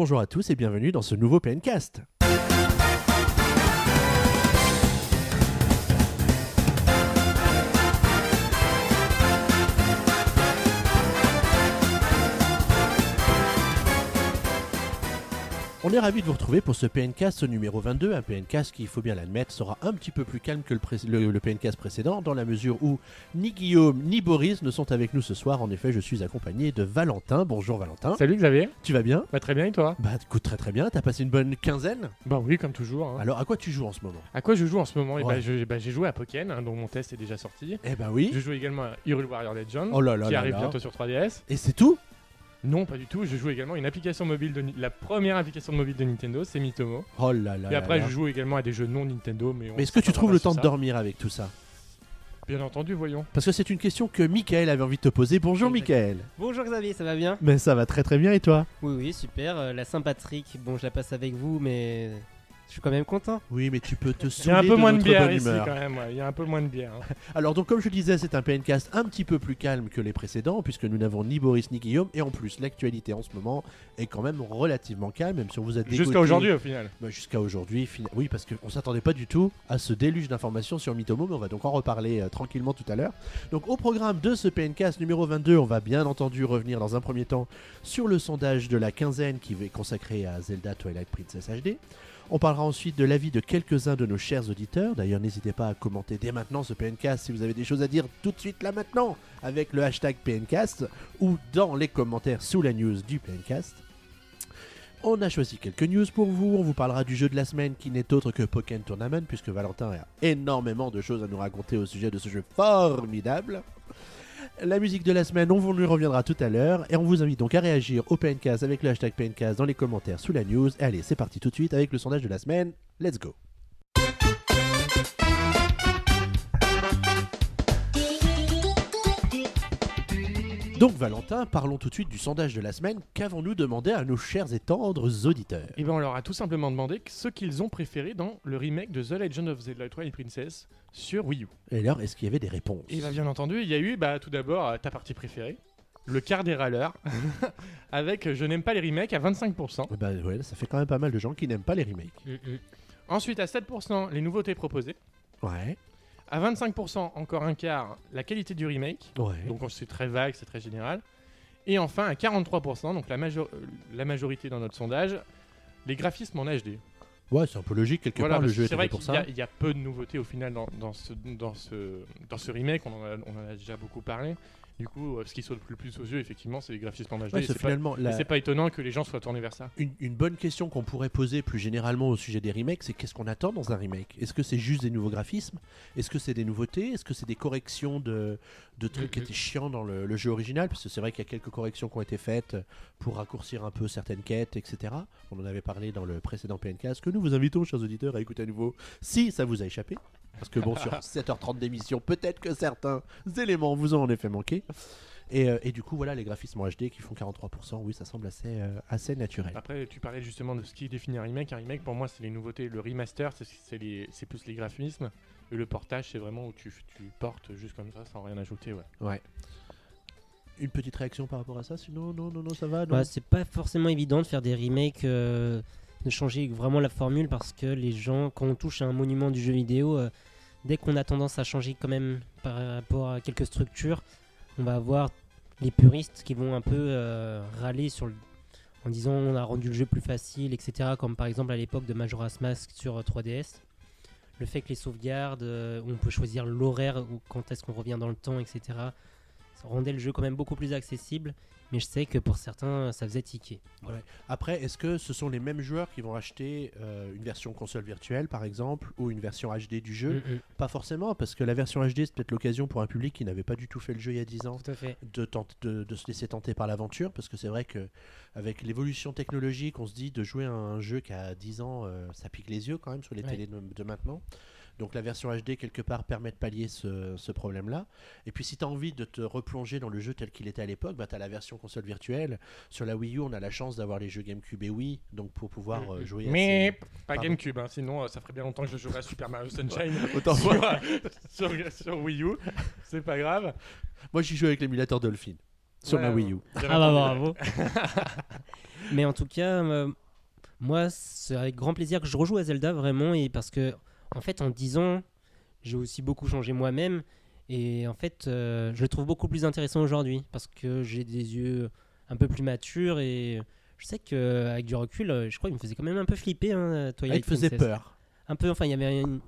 Bonjour à tous et bienvenue dans ce nouveau PNcast. On est ravis de vous retrouver pour ce PNcast numéro 22, un PNcast qui, il faut bien l'admettre, sera un petit peu plus calme que le, pré- le- le PNcast précédent, dans la mesure où ni Guillaume ni Boris ne sont avec nous ce soir. En effet, je suis accompagné de Valentin. Bonjour Valentin. Salut Xavier, Tu vas bien? Bah, très bien et toi? Bah écoute, très très bien. T'as passé une bonne quinzaine? Bah oui comme toujours. hein. Alors à quoi tu joues en ce moment? À quoi je joue en ce moment? Eh Ouais. bah, je- bah, J'ai joué à Pokken, hein, dont mon test est déjà sorti. Eh ben oui. Je joue également à Hyrule Warrior Legend, Oh là là qui là arrive là. bientôt sur 3DS. Et c'est tout? Non, pas du tout. Je joue également à une application mobile de la première application mobile de Nintendo, c'est Mitomo. Oh là là et après, là. je joue également à des jeux non Nintendo, mais. on Mais est-ce que tu trouves le temps de dormir avec tout ça? Bien entendu, voyons. Parce que c'est une question que Michael avait envie de te poser. Bonjour. Michael. Bonjour Xavier, ça va bien? Mais ça va très très bien et toi? Oui, oui, super. Euh, la Saint-Patrick, bon, je la passe avec vous, mais je suis quand même content. Oui, mais tu peux te Il y saouler a un peu moins de bière bonne ici humeur. quand même. ouais. Il y a un peu moins de bière. hein. Alors donc comme je le disais, c'est un PNcast un petit peu plus calme que les précédents puisque nous n'avons ni Boris ni Guillaume et en plus l'actualité en ce moment est quand même relativement calme même si on vous a dégoté- Jusqu'à aujourd'hui au final. Bah, Jusqu'à aujourd'hui, fina- oui, parce qu'on s'attendait pas du tout à ce déluge d'informations sur Mitomo, mais on va donc en reparler euh, tranquillement tout à l'heure. Donc, au programme de ce PNcast numéro 22, on va bien entendu revenir dans un premier temps sur le sondage de la quinzaine qui est consacré à Zelda Twilight Princess HD. On parlera ensuite de l'avis de quelques-uns de nos chers auditeurs. D'ailleurs, n'hésitez pas à commenter dès maintenant ce PNcast si vous avez des choses à dire tout de suite là maintenant avec le hashtag PNcast ou dans les commentaires sous la news du PNcast. On a choisi quelques news pour vous. On vous parlera du jeu de la semaine qui n'est autre que Pokémon Tournament, puisque Valentin a énormément de choses à nous raconter au sujet de ce jeu formidable. La musique de la semaine, on vous lui reviendra tout à l'heure. Et on vous invite donc à réagir au PNcast avec le hashtag PNcast dans les commentaires sous la news. Et allez, c'est parti tout de suite avec le sondage de la semaine. Let's go! Donc Valentin, parlons tout de suite du sondage de la semaine. Qu'avons-nous demandé à nos chers et tendres auditeurs? Et ben on leur a tout simplement demandé ce qu'ils ont préféré dans le remake de The Legend of Zelda Twilight Princess sur Wii U. Et alors, est-ce qu'il y avait des réponses? Et bah, bien entendu, il y a eu bah, tout d'abord euh, ta partie préférée, le quart des râleurs, avec euh, Je n'aime pas les remakes à 25%. Eh ben, ouais, ça fait quand même pas mal de gens qui n'aiment pas les remakes. Ensuite à 7% les nouveautés proposées. Ouais, À 25% encore un quart la qualité du remake. ouais. Donc c'est très vague, c'est très général. Et enfin à 43%, donc la, euh, la majorité dans notre sondage, les graphismes en HD. Ouais, c'est un peu logique, quelque Voilà, part, le jeu est vrai pour ça. il y a peu de nouveautés au final dans, dans ce, dans, ce, dans ce remake, on en, a, on en a déjà beaucoup parlé. Du coup, euh, ce qui saute le plus aux yeux, effectivement, c'est les graphismes en HD. Ouais, et c'est pas, finalement et la- c'est pas étonnant que les gens soient tournés vers ça. une, une bonne question qu'on pourrait poser plus généralement au sujet des remakes, c'est qu'est-ce qu'on attend dans un remake? Est-ce que c'est juste des nouveaux graphismes? Est-ce que c'est des nouveautés? Est-ce que c'est des corrections de, de trucs qui étaient chiants dans le, le jeu original? Parce que c'est vrai qu'il y a quelques corrections qui ont été faites pour raccourcir un peu certaines quêtes, etc. On en avait parlé dans le précédent PNcast, que nous vous invitons, chers auditeurs, à écouter à nouveau? Si ça vous a échappé. Parce que bon, sur 7h30 d'émission, peut-être que certains éléments vous ont en effet manqué. Et, euh, et du coup, voilà, les graphismes en HD qui font 43%, oui, ça semble assez, euh, assez naturel. Après, tu parlais justement de ce qui définit un remake. Un remake, pour moi, c'est les nouveautés. Le remaster, c'est- c'est les- c'est plus les graphismes. Et le portage, c'est vraiment où tu, tu portes juste comme ça, sans rien ajouter. Ouais. Ouais. Une petite réaction par rapport à ça Sinon, non, non, non, ça va Bah, c'est pas forcément évident de faire des remakes, euh, de changer vraiment la formule parce que les gens, quand on touche à un monument du jeu vidéo, euh, dès qu'on a tendance à changer quand même par rapport à quelques structures, on va avoir les puristes qui vont un peu euh, râler sur le- en disant on a rendu le jeu plus facile, etc. Comme par exemple à l'époque de Majora's Mask sur euh, 3DS. Le fait que les sauvegardes, euh, on peut choisir l'horaire, ou quand est-ce qu'on revient dans le temps, etc. Ça rendait le jeu quand même beaucoup plus accessible. Mais je sais que pour certains, ça faisait tiquer. Voilà. Après, est-ce que ce sont les mêmes joueurs qui vont acheter euh, une version console virtuelle, par exemple, ou une version HD du jeu? Mm, mm. Pas forcément, parce que la version HD, c'est peut-être l'occasion pour un public qui n'avait pas du tout fait le jeu il y a 10 ans de, de, de se laisser tenter par l'aventure, parce que c'est vrai que avec l'évolution technologique, on se dit de jouer à un jeu qui a 10 ans, euh, ça pique les yeux quand même sur les Ouais. télés de, de maintenant. Donc la version HD, quelque part, permet de pallier ce, ce problème-là. Et puis si tu as envie de te replonger dans le jeu tel qu'il était à l'époque, bah, tu as la version console virtuelle. Sur la Wii U, on a la chance d'avoir les jeux GameCube et Wii, donc pour pouvoir euh, jouer à Mais ces- pas Pardon. GameCube, hein, sinon euh, ça ferait bien longtemps que je jouerais à Super Mario Sunshine Autant sur, sur, sur Wii U. C'est pas grave. Moi j'y joue avec l'émulateur Dolphin. sur Ouais, ma Wii U. Ah bah bravo. Mais en tout cas, euh, moi, c'est avec grand plaisir que je rejoue à Zelda vraiment et parce que en fait, en 10 ans, j'ai aussi beaucoup changé moi-même et en fait, euh, je le trouve beaucoup plus intéressant aujourd'hui parce que j'ai des yeux un peu plus matures et je sais qu'avec du recul, euh, je crois qu'il me faisait quand même un peu flipper. Hein, Ah, Twilight il te faisait Princess. peur. Un peu, enfin, il y avait un,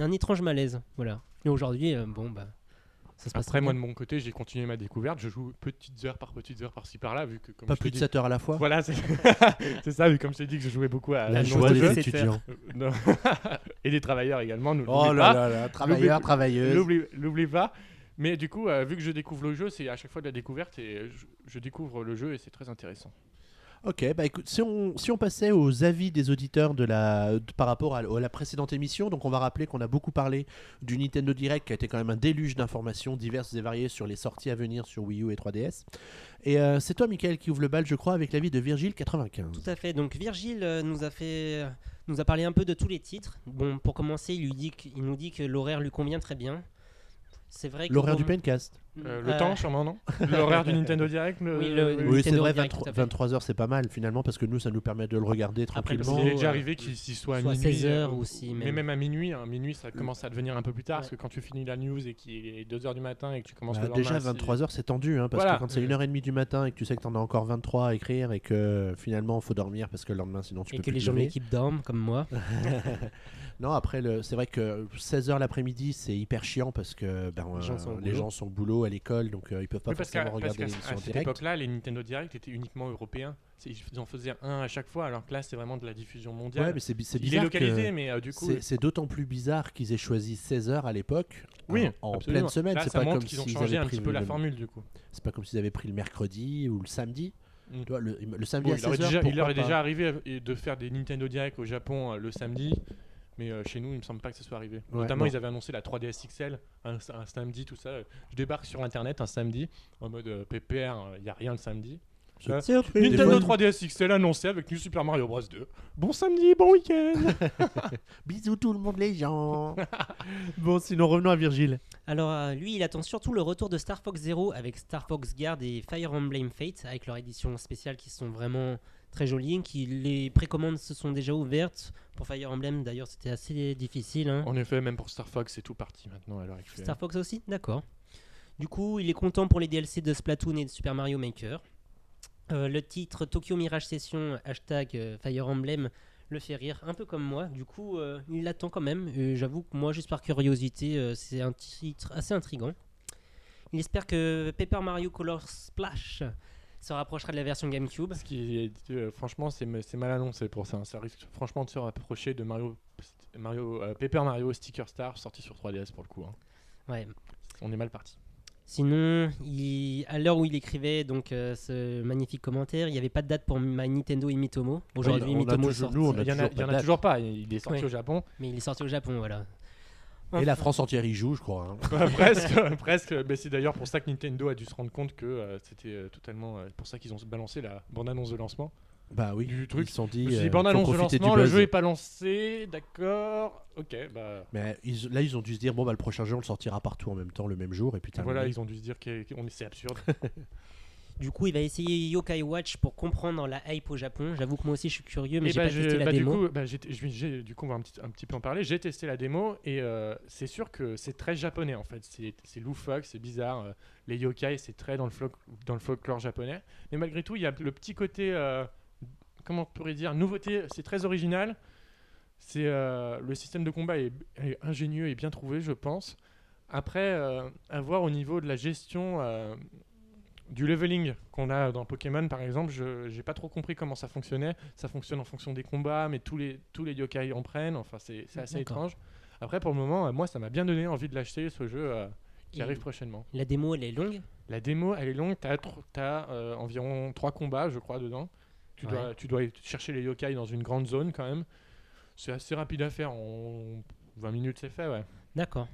un étrange malaise, voilà. Et aujourd'hui, euh, bon bah, ça se passe Après, très moi, bien. de mon côté, j'ai continué ma découverte. Je joue petites heures par petites heures par-ci par-là, vu que comme Pas plus de dis- 7 heures à la fois. Voilà, c'est c'est ça, vu comme je t'ai dit que je jouais beaucoup à La joie des étudiants. Non. et des travailleurs également. nous Oh là pas. là là, travailleurs, travailleuses. L'oublie l'oublie pas. Mais du coup, euh, vu que je découvre le jeu, c'est à chaque fois de la découverte et je, je découvre le jeu et c'est très intéressant. Ok, bah écoute, si on, si on passait aux avis des auditeurs de la, par rapport à, la précédente émission, donc on va rappeler qu'on a beaucoup parlé du Nintendo Direct qui a été quand même un déluge d'informations diverses et variées sur les sorties à venir sur Wii U et 3DS. Et euh, c'est toi, Michael, qui ouvre le bal, je crois, avec l'avis de Virgile95. Tout à fait. Donc Virgile euh, nous a fait, nous a parlé un peu de tous les titres. Bon, pour commencer, il, lui dit il nous dit que l'horaire lui convient très bien. C'est vrai que L'horaire du Pencast. Euh, le Euh, temps, sûrement, non L'horaire du Nintendo Direct le- Oui, le- Oui, c'est Nintendo vrai, Direct, 23, tout à fait. 23h c'est pas mal finalement parce que nous ça nous permet de le regarder Après, le tranquillement. Il est déjà euh, arrivé qu'il s'y soit à soit à minuit. 16 heures euh, aussi, Mais même. même à minuit, hein, minuit ça commence à devenir un peu plus tard Ouais. parce que quand tu finis la news et qu'il est 2h du matin et que tu commences Bah, le lendemain déjà à six- 23h c'est tendu hein, parce Voilà. que quand c'est 1h30 du matin et que tu sais que t'en as encore 23 à écrire et que finalement faut dormir parce que le lendemain sinon tu et peux que plus les te gens de lever. l'équipe dorment comme moi. Non, après, le- c'est vrai que 16h l'après-midi, c'est hyper chiant parce que ben, Les gens euh, sont au les boulot. gens sont au boulot, à l'école, donc euh, ils peuvent pas Oui, parce forcément parce regarder qu'à- l'émission à en cette époque-là, les Nintendo Direct étaient uniquement européens. Ils en faisaient un à chaque fois, alors que là, c'est vraiment de la diffusion mondiale. Ouais, mais c'est bi- c'est Il est bizarre. localisé, que- mais euh, du coup, c'est- d'autant plus bizarre qu'ils aient choisi 16h à l'époque. oui, en, pleine semaine. C'est pas comme qu'ils ont s'ils changé avaient un pris petit peu la le- formule, du coup. C'est pas comme s'ils avaient pris le mercredi ou le samedi. Mm. Le, le samedi Bon, à il, aurait 16h, déjà, il aurait pas déjà arrivé de faire des Nintendo Direct au Japon le samedi, mais euh, chez nous, il me semble pas que ce soit arrivé. Ouais, Notamment, non. ils avaient annoncé la 3DS XL un, un samedi, tout ça. Je débarque sur internet un samedi en mode euh, PPR, il n'y a rien le samedi. C'est- Euh. Des Nintendo fois- 3DS XL annoncé avec New Super Mario Bros 2. Bon samedi, bon week-end Bisous tout le monde, les gens. bon, sinon revenons à Virgile. Alors euh, lui, il attend surtout le retour de Star Fox Zero avec Star Fox Guard et Fire Emblem Fate avec leur édition spéciale qui sont vraiment très jolies. Qui les précommandes se sont déjà ouvertes pour Fire Emblem. D'ailleurs, c'était assez difficile. hein. En effet, même pour Star Fox, c'est tout parti maintenant à l'heure actuelle. Star Fox aussi, d'accord. Du coup, il est content pour les DLC de Splatoon et de Super Mario Maker. Euh, le titre Tokyo Mirage Session hashtag euh, Fire Emblem le fait rire, un peu comme moi. Du coup, euh, il l'attend quand même. J'avoue que moi, juste par curiosité, c'est un titre assez intrigant. Il espère que Paper Mario Color Splash se rapprochera de la version GameCube. Ce qui est, euh, franchement, c'est c'est mal annoncé pour ça. hein. Ça risque franchement de se rapprocher de Mario, Mario euh, Paper Mario Sticker Star sorti sur 3DS pour le coup. hein. Ouais. On est mal parti. Sinon, il- à l'heure où il écrivait donc euh, ce magnifique commentaire, il n'y avait pas de date pour My Nintendo et Mitomo. Aujourd'hui, Mitomo sort, Il y en a, toujours pas toujours. Il est sorti Ouais. au Japon. mais il est sorti au Japon, voilà. Et la France entière y joue, je crois. hein. Presque, presque. Mais c'est d'ailleurs pour ça que Nintendo a dû se rendre compte que euh, c'était euh, totalement. euh, pour ça qu'ils ont balancé la bande-annonce de lancement. Bah oui, Du truc. ils se sont Je dit. me suis euh, bande-annonce de profiter du lancement, le buzz. jeu est pas lancé, d'accord. Ok, bah. Mais ils- là, ils ont dû se dire bon, bah le prochain jeu, on le sortira partout en même temps, le même jour, et puis terminé. Voilà, ils ont dû se dire qu'on est c'est absurde. Du coup, il va essayer Yokai Watch pour comprendre la hype au Japon. J'avoue que moi aussi, je suis curieux, mais Et j'ai bah, pas je- testé la bah, du démo. coup, bah, j'ai- du coup, on va un petit, un petit peu en parler. J'ai testé la démo et euh, c'est sûr que c'est très japonais en fait. C'est loufoque, c'est bizarre. euh, les yokai, c'est très dans le, folk- dans le folklore japonais. Mais malgré tout, il y a le petit côté, euh, comment on pourrait dire, nouveauté. C'est très original. C'est le système de combat est, est ingénieux et bien trouvé, je pense. Après, à voir au niveau de la gestion du leveling qu'on a dans Pokémon, par exemple, je j'ai pas trop compris comment ça fonctionnait. Ça fonctionne en fonction des combats, mais tous les, tous les yokai en prennent. Enfin, c'est c'est assez étrange. Après, pour le moment, euh, moi, ça m'a bien donné envie de l'acheter, ce jeu euh, qui Et arrive prochainement. La démo, elle est longue? La démo, elle est longue. Tu as, environ 3 combats, je crois, dedans. Tu, Ouais. dois, tu dois chercher les yokai dans une grande zone quand même. C'est assez rapide à faire. En 20 minutes, c'est fait, ouais. D'accord.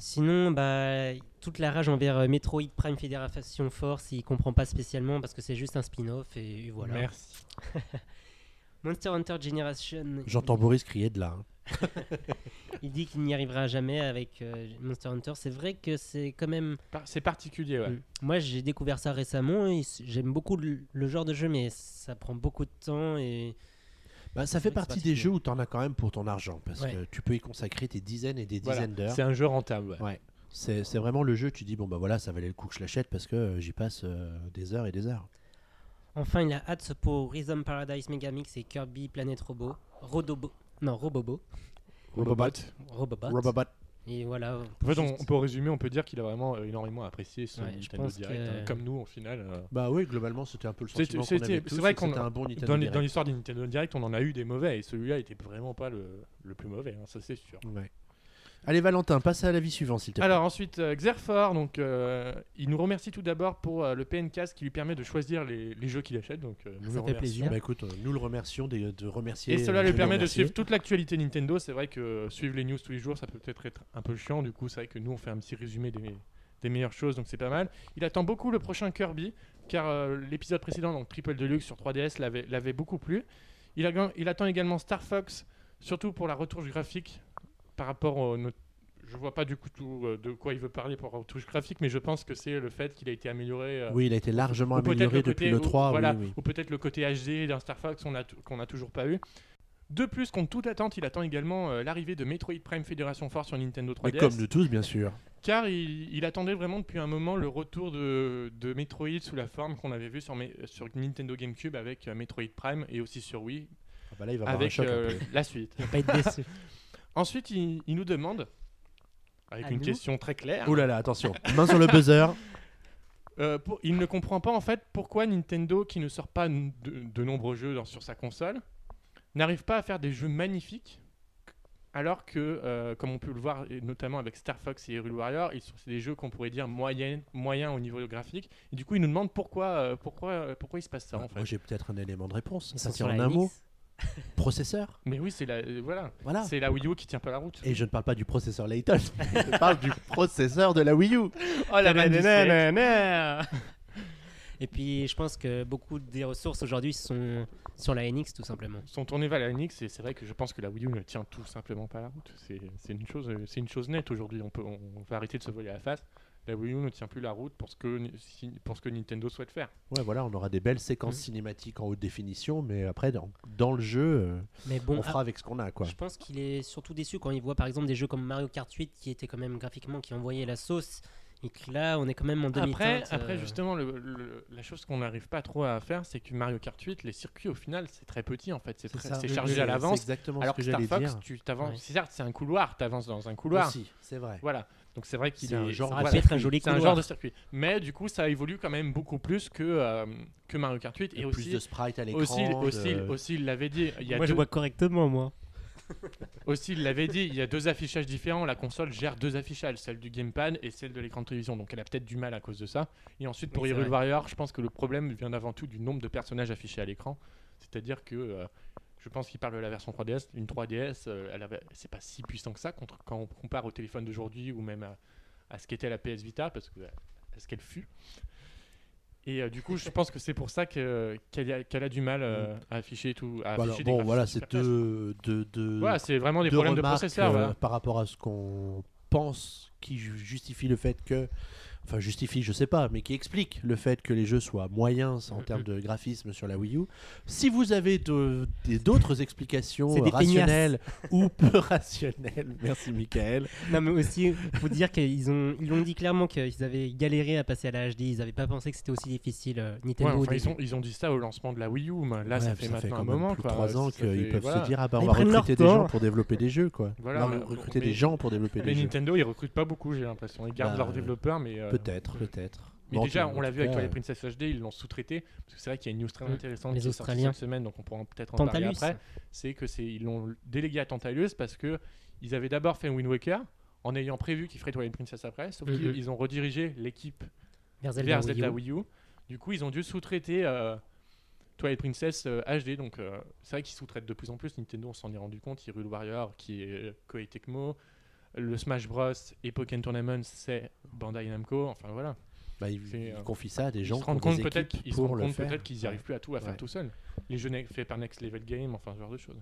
Sinon, bah, toute la rage envers euh, Metroid Prime Fédération Force, il comprend pas spécialement parce que c'est juste un spin-off et voilà. Merci. Monster Hunter Generation. J'entends Boris crier de là. hein. Il dit qu'il n'y arrivera jamais avec euh, Monster Hunter. C'est vrai que c'est quand même. Par- C'est particulier, ouais. Mm. Moi, j'ai découvert ça récemment. J'aime beaucoup le, le genre de jeu, mais ça prend beaucoup de temps et Bah, ça fait partie des jeux où tu en as quand même pour ton argent, parce Ouais. que tu peux y consacrer tes dizaines et des Voilà. dizaines d'heures. C'est un jeu rentable. ouais. Ouais. C'est c'est vraiment le jeu, tu dis, bon bah voilà, ça valait le coup que je l'achète parce que euh, j'y passe euh, des heures et des heures. Enfin, il a hâte pour Rhythm Paradise Megamix et Kirby Planet Robo. Rodobo. Non, Robobo. Robobot. Robobot. Robobot. Et voilà. En fait, on, juste- on peut résumer, on peut dire qu'il a vraiment euh, énormément apprécié Ouais, je Nintendo Direct, que- hein, comme nous, au final. euh. Bah oui, globalement, c'était un peu le C'était- sentiment qu'on c'était- avait c'est vrai qu'on- c'était un bon Nintendo Dans, les- Direct. dans l'histoire du Nintendo Direct, on en a eu des mauvais, et celui-là était vraiment pas le, le plus mauvais, hein, ça c'est sûr. Ouais. Allez Valentin, passe à l'avis suivant s'il te plaît. Alors ensuite, euh, Xerfor, donc, euh, il nous remercie tout d'abord pour euh, le PNcast qui lui permet de choisir les, les jeux qu'il achète. Donc, euh, nous Ça le fait remercions. plaisir. Bah écoute, euh, nous le remercions de, de remercier. Et cela lui permet de suivre toute l'actualité Nintendo. C'est vrai que suivre les news tous les jours, ça peut peut-être être un peu chiant. Du coup, c'est vrai que nous, on fait un petit résumé des, des meilleures choses, donc c'est pas mal. Il attend beaucoup le prochain Kirby, car euh, l'épisode précédent, donc Triple Deluxe sur 3DS, l'avait l'avait beaucoup plu. Il, a- il attend également Star Fox, surtout pour la retouche graphique par rapport au. Je vois pas du coup tout, euh, de quoi il veut parler pour la retouche graphique, mais je pense que c'est le fait qu'il a été amélioré. euh, Oui, il a été largement amélioré le depuis côté- le ou- 3. voilà, oui, oui. ou peut-être le côté HD d'un Star Fox qu'on a t- qu'on a toujours pas eu. De plus, contre toute attente, il attend également euh, l'arrivée de Metroid Prime Fédération Force sur Nintendo 3DS. Mais comme nous tous, bien sûr. Car il, il attendait vraiment depuis un moment le retour de, de Metroid sous la forme qu'on avait vu sur, sur Nintendo GameCube avec euh, Metroid Prime et aussi sur Wii Ah bah là, il va avoir un avec choc un euh, peu. la suite. Il va pas être déçu. Ensuite, il, il nous demande, avec À une nous question très claire, Ouh là là, attention. Main sur le buzzer. Euh, pour- il ne comprend pas en fait pourquoi Nintendo, qui ne sort pas n- de, de nombreux jeux dans- sur sa console, n'arrive pas à faire des jeux magnifiques, alors que, euh, comme on peut le voir, et notamment avec Star Fox et Hyrule Warrior, ils sont c'est des jeux qu'on pourrait dire moyens moyens au niveau graphique. Et du coup, il nous demande pourquoi, euh, pourquoi, pourquoi il se passe ça en Moi, fait. j'ai peut-être un élément de réponse. Ça tient en un mot. Processeur. Mais oui, c'est la, euh, voilà, Voilà. c'est la Wii U qui tient pas la route. Et je ne parle pas du processeur Layton. je parle du processeur de la Wii U. Oh la vanne du siècle. Et puis, je pense que beaucoup des ressources aujourd'hui sont sur la NX tout simplement. sont tournés vers la NX et c'est vrai que je pense que la Wii U ne tient tout simplement pas la route. C'est c'est une chose, euh, c'est une chose nette aujourd'hui. On peut, on, on va arrêter de se voler la face. La Wii U ne tient plus la route pour ce que, pour ce que Nintendo souhaite faire. Ouais, voilà, on aura des belles séquences Mhm. cinématiques en haute définition, mais après, dans, dans le jeu, euh, Mais bon, on fera avec ce qu'on a, quoi. Je pense qu'il est surtout déçu quand il voit par exemple des jeux comme Mario Kart 8 qui étaient quand même graphiquement qui envoyaient la sauce et que là on est quand même en demi Après, après justement, le- le- la chose qu'on n'arrive pas trop à faire, c'est que Mario Kart 8, les circuits au final, c'est très petit en fait. C'est très- ça. c'est Oui, chargé à l'avance. C'est exactement Alors ce que que Star Fox, dire. tu t'avances. Ouais. Certes, c'est un couloir, tu avances dans un couloir. Aussi, c'est vrai. Voilà. Donc c'est vrai qu'il C'est un est- genre voilà. être un joli C'est un genre de circuit. Mais du coup, ça évolue quand même beaucoup plus que, euh, que Mario Kart 8. Et Et plus aussi, de sprites à l'écran. aussi, de- aussi, aussi, il l'avait dit. Il y a Moi je vois correctement moi. Aussi, il l'avait dit, il y a deux affichages différents. La console gère deux affichages, celle du gamepad et celle de l'écran de télévision. Donc elle a peut-être du mal à cause de ça. Et ensuite, pour Oui, Hyrule. Warrior, je pense que le problème vient avant tout du nombre de personnages affichés à l'écran. C'est-à-dire que euh, je pense qu'il parle de la version 3DS. Une 3DS, euh, c'est pas si puissant que ça contre, quand on compare au téléphone d'aujourd'hui ou même à, à ce qu'était la PS Vita, parce que à ce qu'elle fut. Et euh, du coup, je pense que c'est pour ça que- qu'elle a, du mal euh, à afficher tout. À Voilà, afficher bon, voilà, c'est deux, deux, deux, Voilà, c'est vraiment des deux problèmes de processeur. euh, voilà. par rapport à ce qu'on pense qui ju- justifie le fait que enfin justifie je sais pas mais qui explique le fait que les jeux soient moyens en termes de graphisme sur la Wii U si vous avez d'autres explications rationnelles ou peu rationnelles merci Michael Non mais aussi faut dire qu'ils ont ils l'ont dit clairement qu'ils avaient galéré à passer à la HD, ils avaient pas pensé que c'était aussi difficile euh, Ouais, Nintendo. au enfin, ils, ont, ils ont dit ça au lancement de la Wii U, mais là Ouais, ça fait maintenant quand un moment. plus quoi. de 3 ans qu'ils fait- peuvent voilà. se dire ah bah on va recruter des gens pour développer des jeux quoi Voilà, on va mais- recruter mais- des gens pour développer Mais des jeux Nintendo, ils recrutent pas beaucoup, j'ai l'impression. Ils gardent Bah, leurs développeurs, mais. Euh, peut-être peut-être Mais Bon, déjà, on l'a vu avec Twilight Princess HD, ils l'ont sous-traité. Parce que c'est vrai qu'il y a une news très Mm. intéressante Les qui est sortie Australiens. cette semaine, donc on pourra peut-être en parler après. C'est que c'est ils l'ont délégué à Tantalus parce que ils avaient d'abord fait Wind Waker en ayant prévu qu'ils feraient Twilight Princess après, sauf Mhm. qu'ils ils ont redirigé l'équipe vers Zelda, vers Wii U. Zelda Wii U. Du coup, ils ont dû sous-traiter euh, Twilight Princess euh, HD. Donc, euh, c'est vrai qu'ils sous-traitent de plus en plus. Nintendo, on s'en est rendu compte. Hyrule Warrior, qui est euh, Koei Tecmo. Le Smash Bros. et Pokémon Tournament, c'est Bandai Namco. Enfin, voilà. Bah, ils, euh, confient ça à des gens qui ont rendent des compte peut-être équipes qu'ils se pour rendent le compte faire. peut-être qu'ils n'y arrivent plus à tout à faire Ouais. tout seul. Les jeux ne- faits par Next Level Game, enfin ce genre de choses.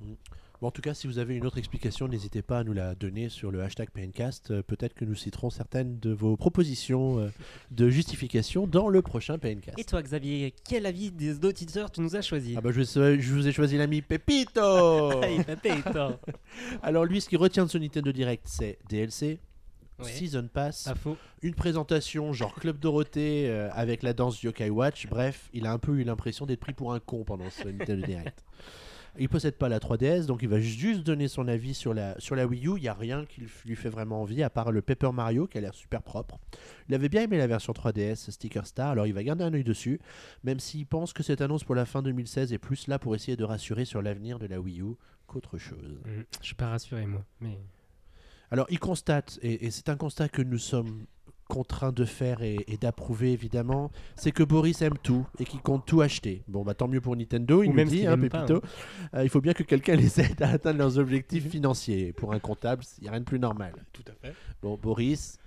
Bon, en tout cas, si vous avez une autre explication, n'hésitez pas à nous la donner sur le hashtag PNcast. Euh, Peut-être que nous citerons certaines de vos propositions euh, de justification dans le prochain PNcast. Et toi, Xavier, quel avis des auditeurs tu nous as choisi Ah bah je, vous ai choisi l'ami Pepito toi. Alors lui, ce qui retient de ce Nintendo Direct, c'est DLC, Ouais. Season Pass, Pas faux. une présentation genre Club Dorothée euh, avec la danse Yokai Watch. Bref, il a un peu eu l'impression d'être pris pour un con pendant ce Nintendo Direct. Il possède pas la 3DS, donc il va juste donner son avis sur la, sur la Wii U. Il n'y a rien qui lui- fait vraiment envie, à part le Paper Mario qui a l'air super propre. Il avait bien aimé la version 3DS Sticker Star, alors il va garder un œil dessus, même s'il pense que cette annonce pour la fin 2016 est plus là pour essayer de rassurer sur l'avenir de la Wii U qu'autre chose. Mm, Je suis pas rassuré, moi. Mais... Alors, il constate, et, et c'est un constat que nous sommes contraints de faire et, et d'approuver évidemment, c'est que Boris aime tout et qu'il compte tout acheter. Bon, bah tant mieux pour Nintendo, il Ou nous même dit, s'il hein, aime pas, Pépito. Euh, il faut bien que quelqu'un les aide à atteindre leurs objectifs financiers. Pour un comptable, il n'y a rien de plus normal. Tout à fait. Bon, Boris,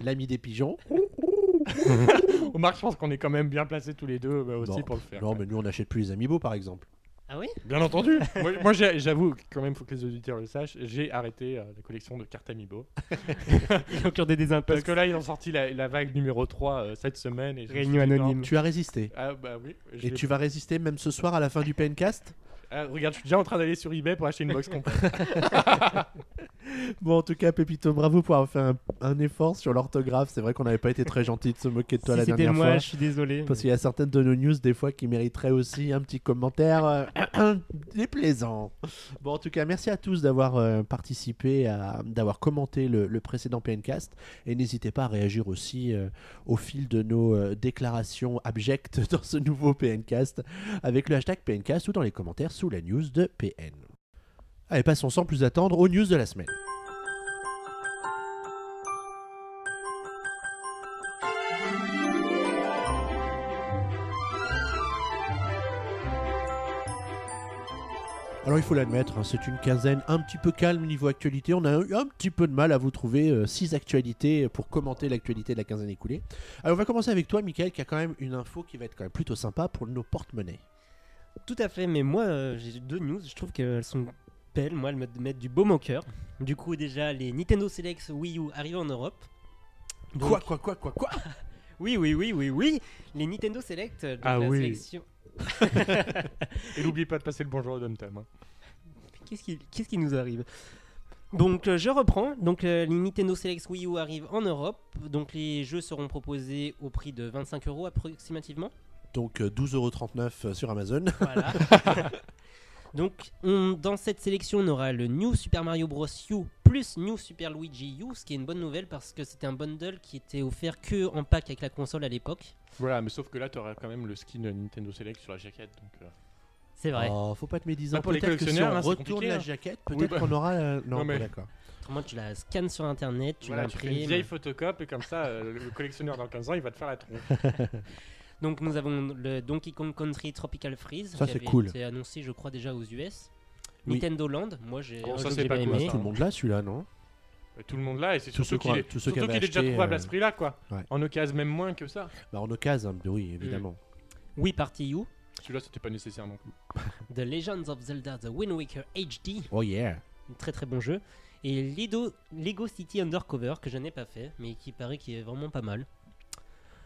l'ami des pigeons. Omar, je pense qu'on est quand même bien placés tous les deux bah, aussi pour le faire. Non, quoi. mais nous, on n'achète plus les amiibo, par exemple. Ah oui? Bien entendu. moi, j'avoue, quand même, faut que les auditeurs le sachent, j'ai arrêté euh, la collection de cartes Amiibo. Il y a encore des Parce désintox. que là, ils ont sorti la, la vague numéro 3 euh, cette semaine. Et Réunion anonyme. Tu as résisté. Ah bah oui. Et tu vas résister même ce soir à la fin du PNcast Ah, regarde, je suis déjà en train d'aller sur eBay pour acheter une box complète. Bon, en tout cas, Pépito, bravo pour avoir fait un, un effort sur l'orthographe. C'est vrai qu'on n'avait pas été très gentil de se moquer de toi si la c'était dernière moi, fois. je suis désolé. Parce qu'il y a certaines de nos news, des fois, qui mériteraient aussi un petit commentaire euh, déplaisant. Bon, en tout cas, merci à tous d'avoir euh, participé, à- d'avoir commenté le, le précédent PNcast. Et n'hésitez pas à réagir aussi euh, au fil de nos déclarations abjectes dans ce nouveau PNcast avec le hashtag PNcast ou dans les commentaires sous la news de PN. Allez, passons sans plus attendre aux news de la semaine. Alors il faut l'admettre, hein, c'est une quinzaine un petit peu calme niveau actualité. On a eu un petit peu de mal à vous trouver 6 actualités pour commenter l'actualité de la quinzaine écoulée. Alors on va commencer avec toi, Michael, qui a quand même une info qui va être quand même plutôt sympa pour nos porte-monnaies. Tout à fait, mais moi euh, j'ai deux news, je trouve qu'elles sont belles, moi elles me mettent du baume au cœur. Du coup déjà les Nintendo Select Wii U arrivent en Europe. Donc- Quoi, quoi, quoi, quoi, quoi Oui, oui, oui, oui, oui. Les Nintendo Select, euh, donc Ah la oui. sélection... Et n'oublie pas de passer le bonjour à Dom Tom. hein. Qu'est-ce qui, qu'est-ce qui nous arrive? Donc euh, je reprends, donc euh, les Nintendo Select Wii U arrivent en Europe, donc les jeux seront proposés au prix de 25 euros approximativement. Donc euh, 12,39€ euh, sur Amazon. Voilà. Donc, on- dans cette sélection, on aura le New Super Mario Bros. U plus New Super Luigi U, ce qui est une bonne nouvelle parce que c'était un bundle qui était offert que en pack avec la console à l'époque. Voilà, mais sauf que là, tu auras quand même le skin Nintendo Select sur la jaquette. Donc, euh, C'est vrai. Oh, faut pas être médisant. Bah, pour les Peut-être que si collectionneurs, on hein, retourne la hein. jaquette, Oui, peut-être bah. qu'on aura. euh, Non, Non, mais- d'accord. Autrement, tu la scannes sur internet, tu voilà, tu fais une l'imprimes. vieille photocop et comme ça, euh, le collectionneur dans 15 ans, il va te faire la tronche. Donc, nous avons le Donkey Kong Country Tropical Freeze Ça, qui c'est avait cool. été annoncé, je crois, déjà aux US. Oui. Nintendo Land, moi j'ai Oh, ça, c'est pas cool, aimé. Tout le monde là, celui-là, non Euh, Tout le monde là, et c'est surtout qui qu'il est, surtout qu'il est déjà trouvable à euh, ce prix-là, quoi. ouais. En occasion, même moins que ça. bah, En occasion, oui, évidemment. Wii Party U, Celui-là, c'était pas nécessaire non plus. The Legends of Zelda The Wind Waker HD, Oh yeah un très très bon jeu. Et Lido, Lego City Undercover que je n'ai pas fait, mais qui paraît qui est vraiment pas mal.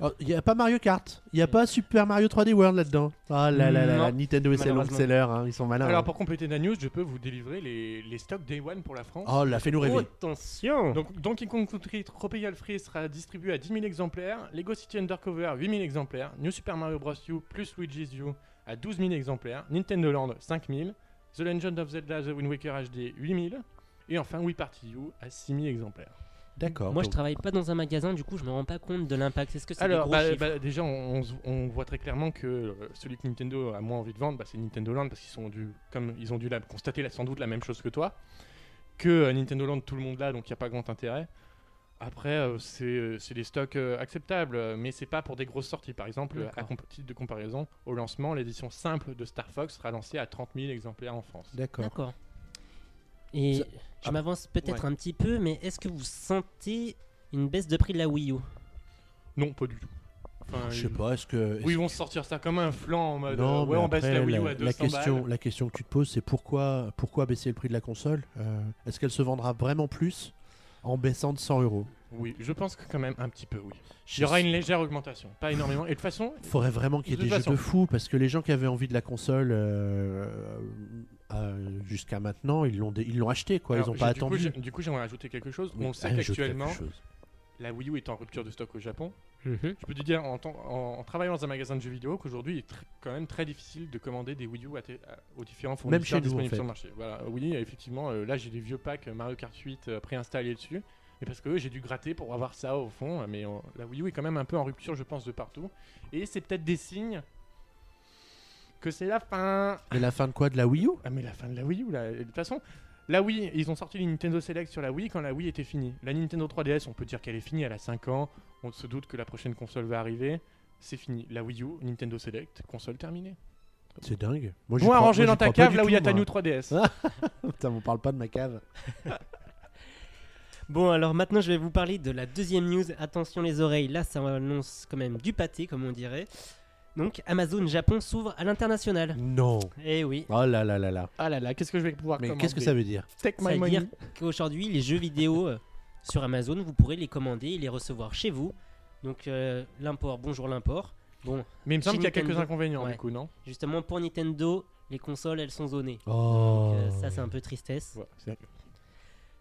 Oh, Il n'y a pas Mario Kart, il n'y a pas Super Mario 3D World là-dedans. Ah là là là, Nintendo et ses sellers, hein, ils sont malins. Alors, hein. pour compléter la news, je peux vous délivrer les, les stocks Day One pour la France. Oh là, fais-nous rêver. Attention Donc, Donkey Kong Country Tropical Freeze sera distribué à 10 000 exemplaires, Lego City Undercover 8 000 exemplaires, New Super Mario Bros. U plus Luigi's U à 12 000 exemplaires, Nintendo Land 5 000, The Legend of Zelda The Wind Waker HD 8 000, et enfin Wii Party U à 6 000 exemplaires. D'accord. Moi je donc- travaille pas dans un magasin, du coup je me rends pas compte de l'impact. Est-ce que c'est des Alors, gros bah, chiffres bah, déjà, on, voit très clairement que euh, celui que Nintendo a moins envie de vendre, bah, c'est Nintendo Land parce qu'ils sont dû, comme ils ont dû la- constater là, sans doute la même chose que toi, que euh, Nintendo Land tout le monde l'a, donc il n'y a pas grand intérêt. Après, euh, c'est des stocks euh, acceptables, mais c'est pas pour des grosses sorties. Par exemple, à titre de comparaison, au lancement, l'édition simple de Star Fox sera lancée à 30 000 exemplaires en France. D'accord. D'accord. Et Je m'avance peut-être ouais. un petit peu, mais est-ce que vous sentez une baisse de prix de la Wii U? Non, pas du tout. Enfin, Je sais ils- pas, est-ce que. Oui, ils vont se sortir ça comme un flanc en mode. Non, euh, ouais, mais on baisse la après, Wii U la, à 200 la question, balles. la question que tu te poses, c'est pourquoi, pourquoi baisser le prix de la console? Euh, Est-ce qu'elle se vendra vraiment plus en baissant de 100 euros? Oui, je pense que quand même un petit peu, oui. Il y aura une légère augmentation, pas énormément. Et de toute façon, faudrait vraiment qu'il y ait De des jeux de fou parce que les gens qui avaient envie de la console euh, euh, jusqu'à maintenant, ils l'ont dé- ils l'ont acheté quoi, alors, ils n'ont pas du attendu. du coup, j'aimerais ajouter quelque chose. Oui, on sait qu'actuellement, la Wii U est en rupture de stock au Japon. Mhm. Je peux te dire, en, temps- en- en travaillant dans un magasin de jeux vidéo, qu'aujourd'hui, il est tr- quand même très difficile de commander des Wii U à aux différents Même fournisseurs chez nous, en disponibles fait. sur le marché. Voilà, oui, effectivement, euh, là, j'ai des vieux packs Mario Kart 8 euh, préinstallés dessus. Mais parce que j'ai dû gratter pour avoir ça au fond. Mais euh, la Wii U est quand même un peu en rupture, je pense, de partout. Et c'est peut-être des signes que c'est la fin. Et la fin de quoi? De la Wii U? Ah mais la fin de la Wii U là. De toute façon, la Wii, ils ont sorti les Nintendo Select sur la Wii quand la Wii était finie. La Nintendo 3DS, on peut dire qu'elle est finie, elle a 5 ans. On se doute que la prochaine console va arriver. C'est fini. La Wii U, Nintendo Select, console terminée. C'est dingue. Moi, Bon à ranger dans ta cave du là où il y a ta. New 3DS. Putain, on parle pas de ma cave. Bon, alors maintenant, je vais vous parler de la deuxième news. Attention les oreilles, là, ça annonce quand même du pâté, comme on dirait. Donc, Amazon Japon s'ouvre à l'international. Non. Eh oui. Oh là là là là. Ah là là, qu'est-ce que je vais pouvoir Mais commander qu'est-ce que ça veut dire Take Ça my veut money. dire qu'aujourd'hui, les jeux vidéo euh, sur Amazon, vous pourrez les commander et les recevoir chez vous. Donc, euh, l'import, bonjour l'import. Bon, Mais il me semble qu'il y a quelques inconvénients Ouais. du coup, non justement, pour Nintendo, les consoles, elles sont zonées. Oh. Donc, euh, ça, c'est un peu tristesse. Ouais, c'est-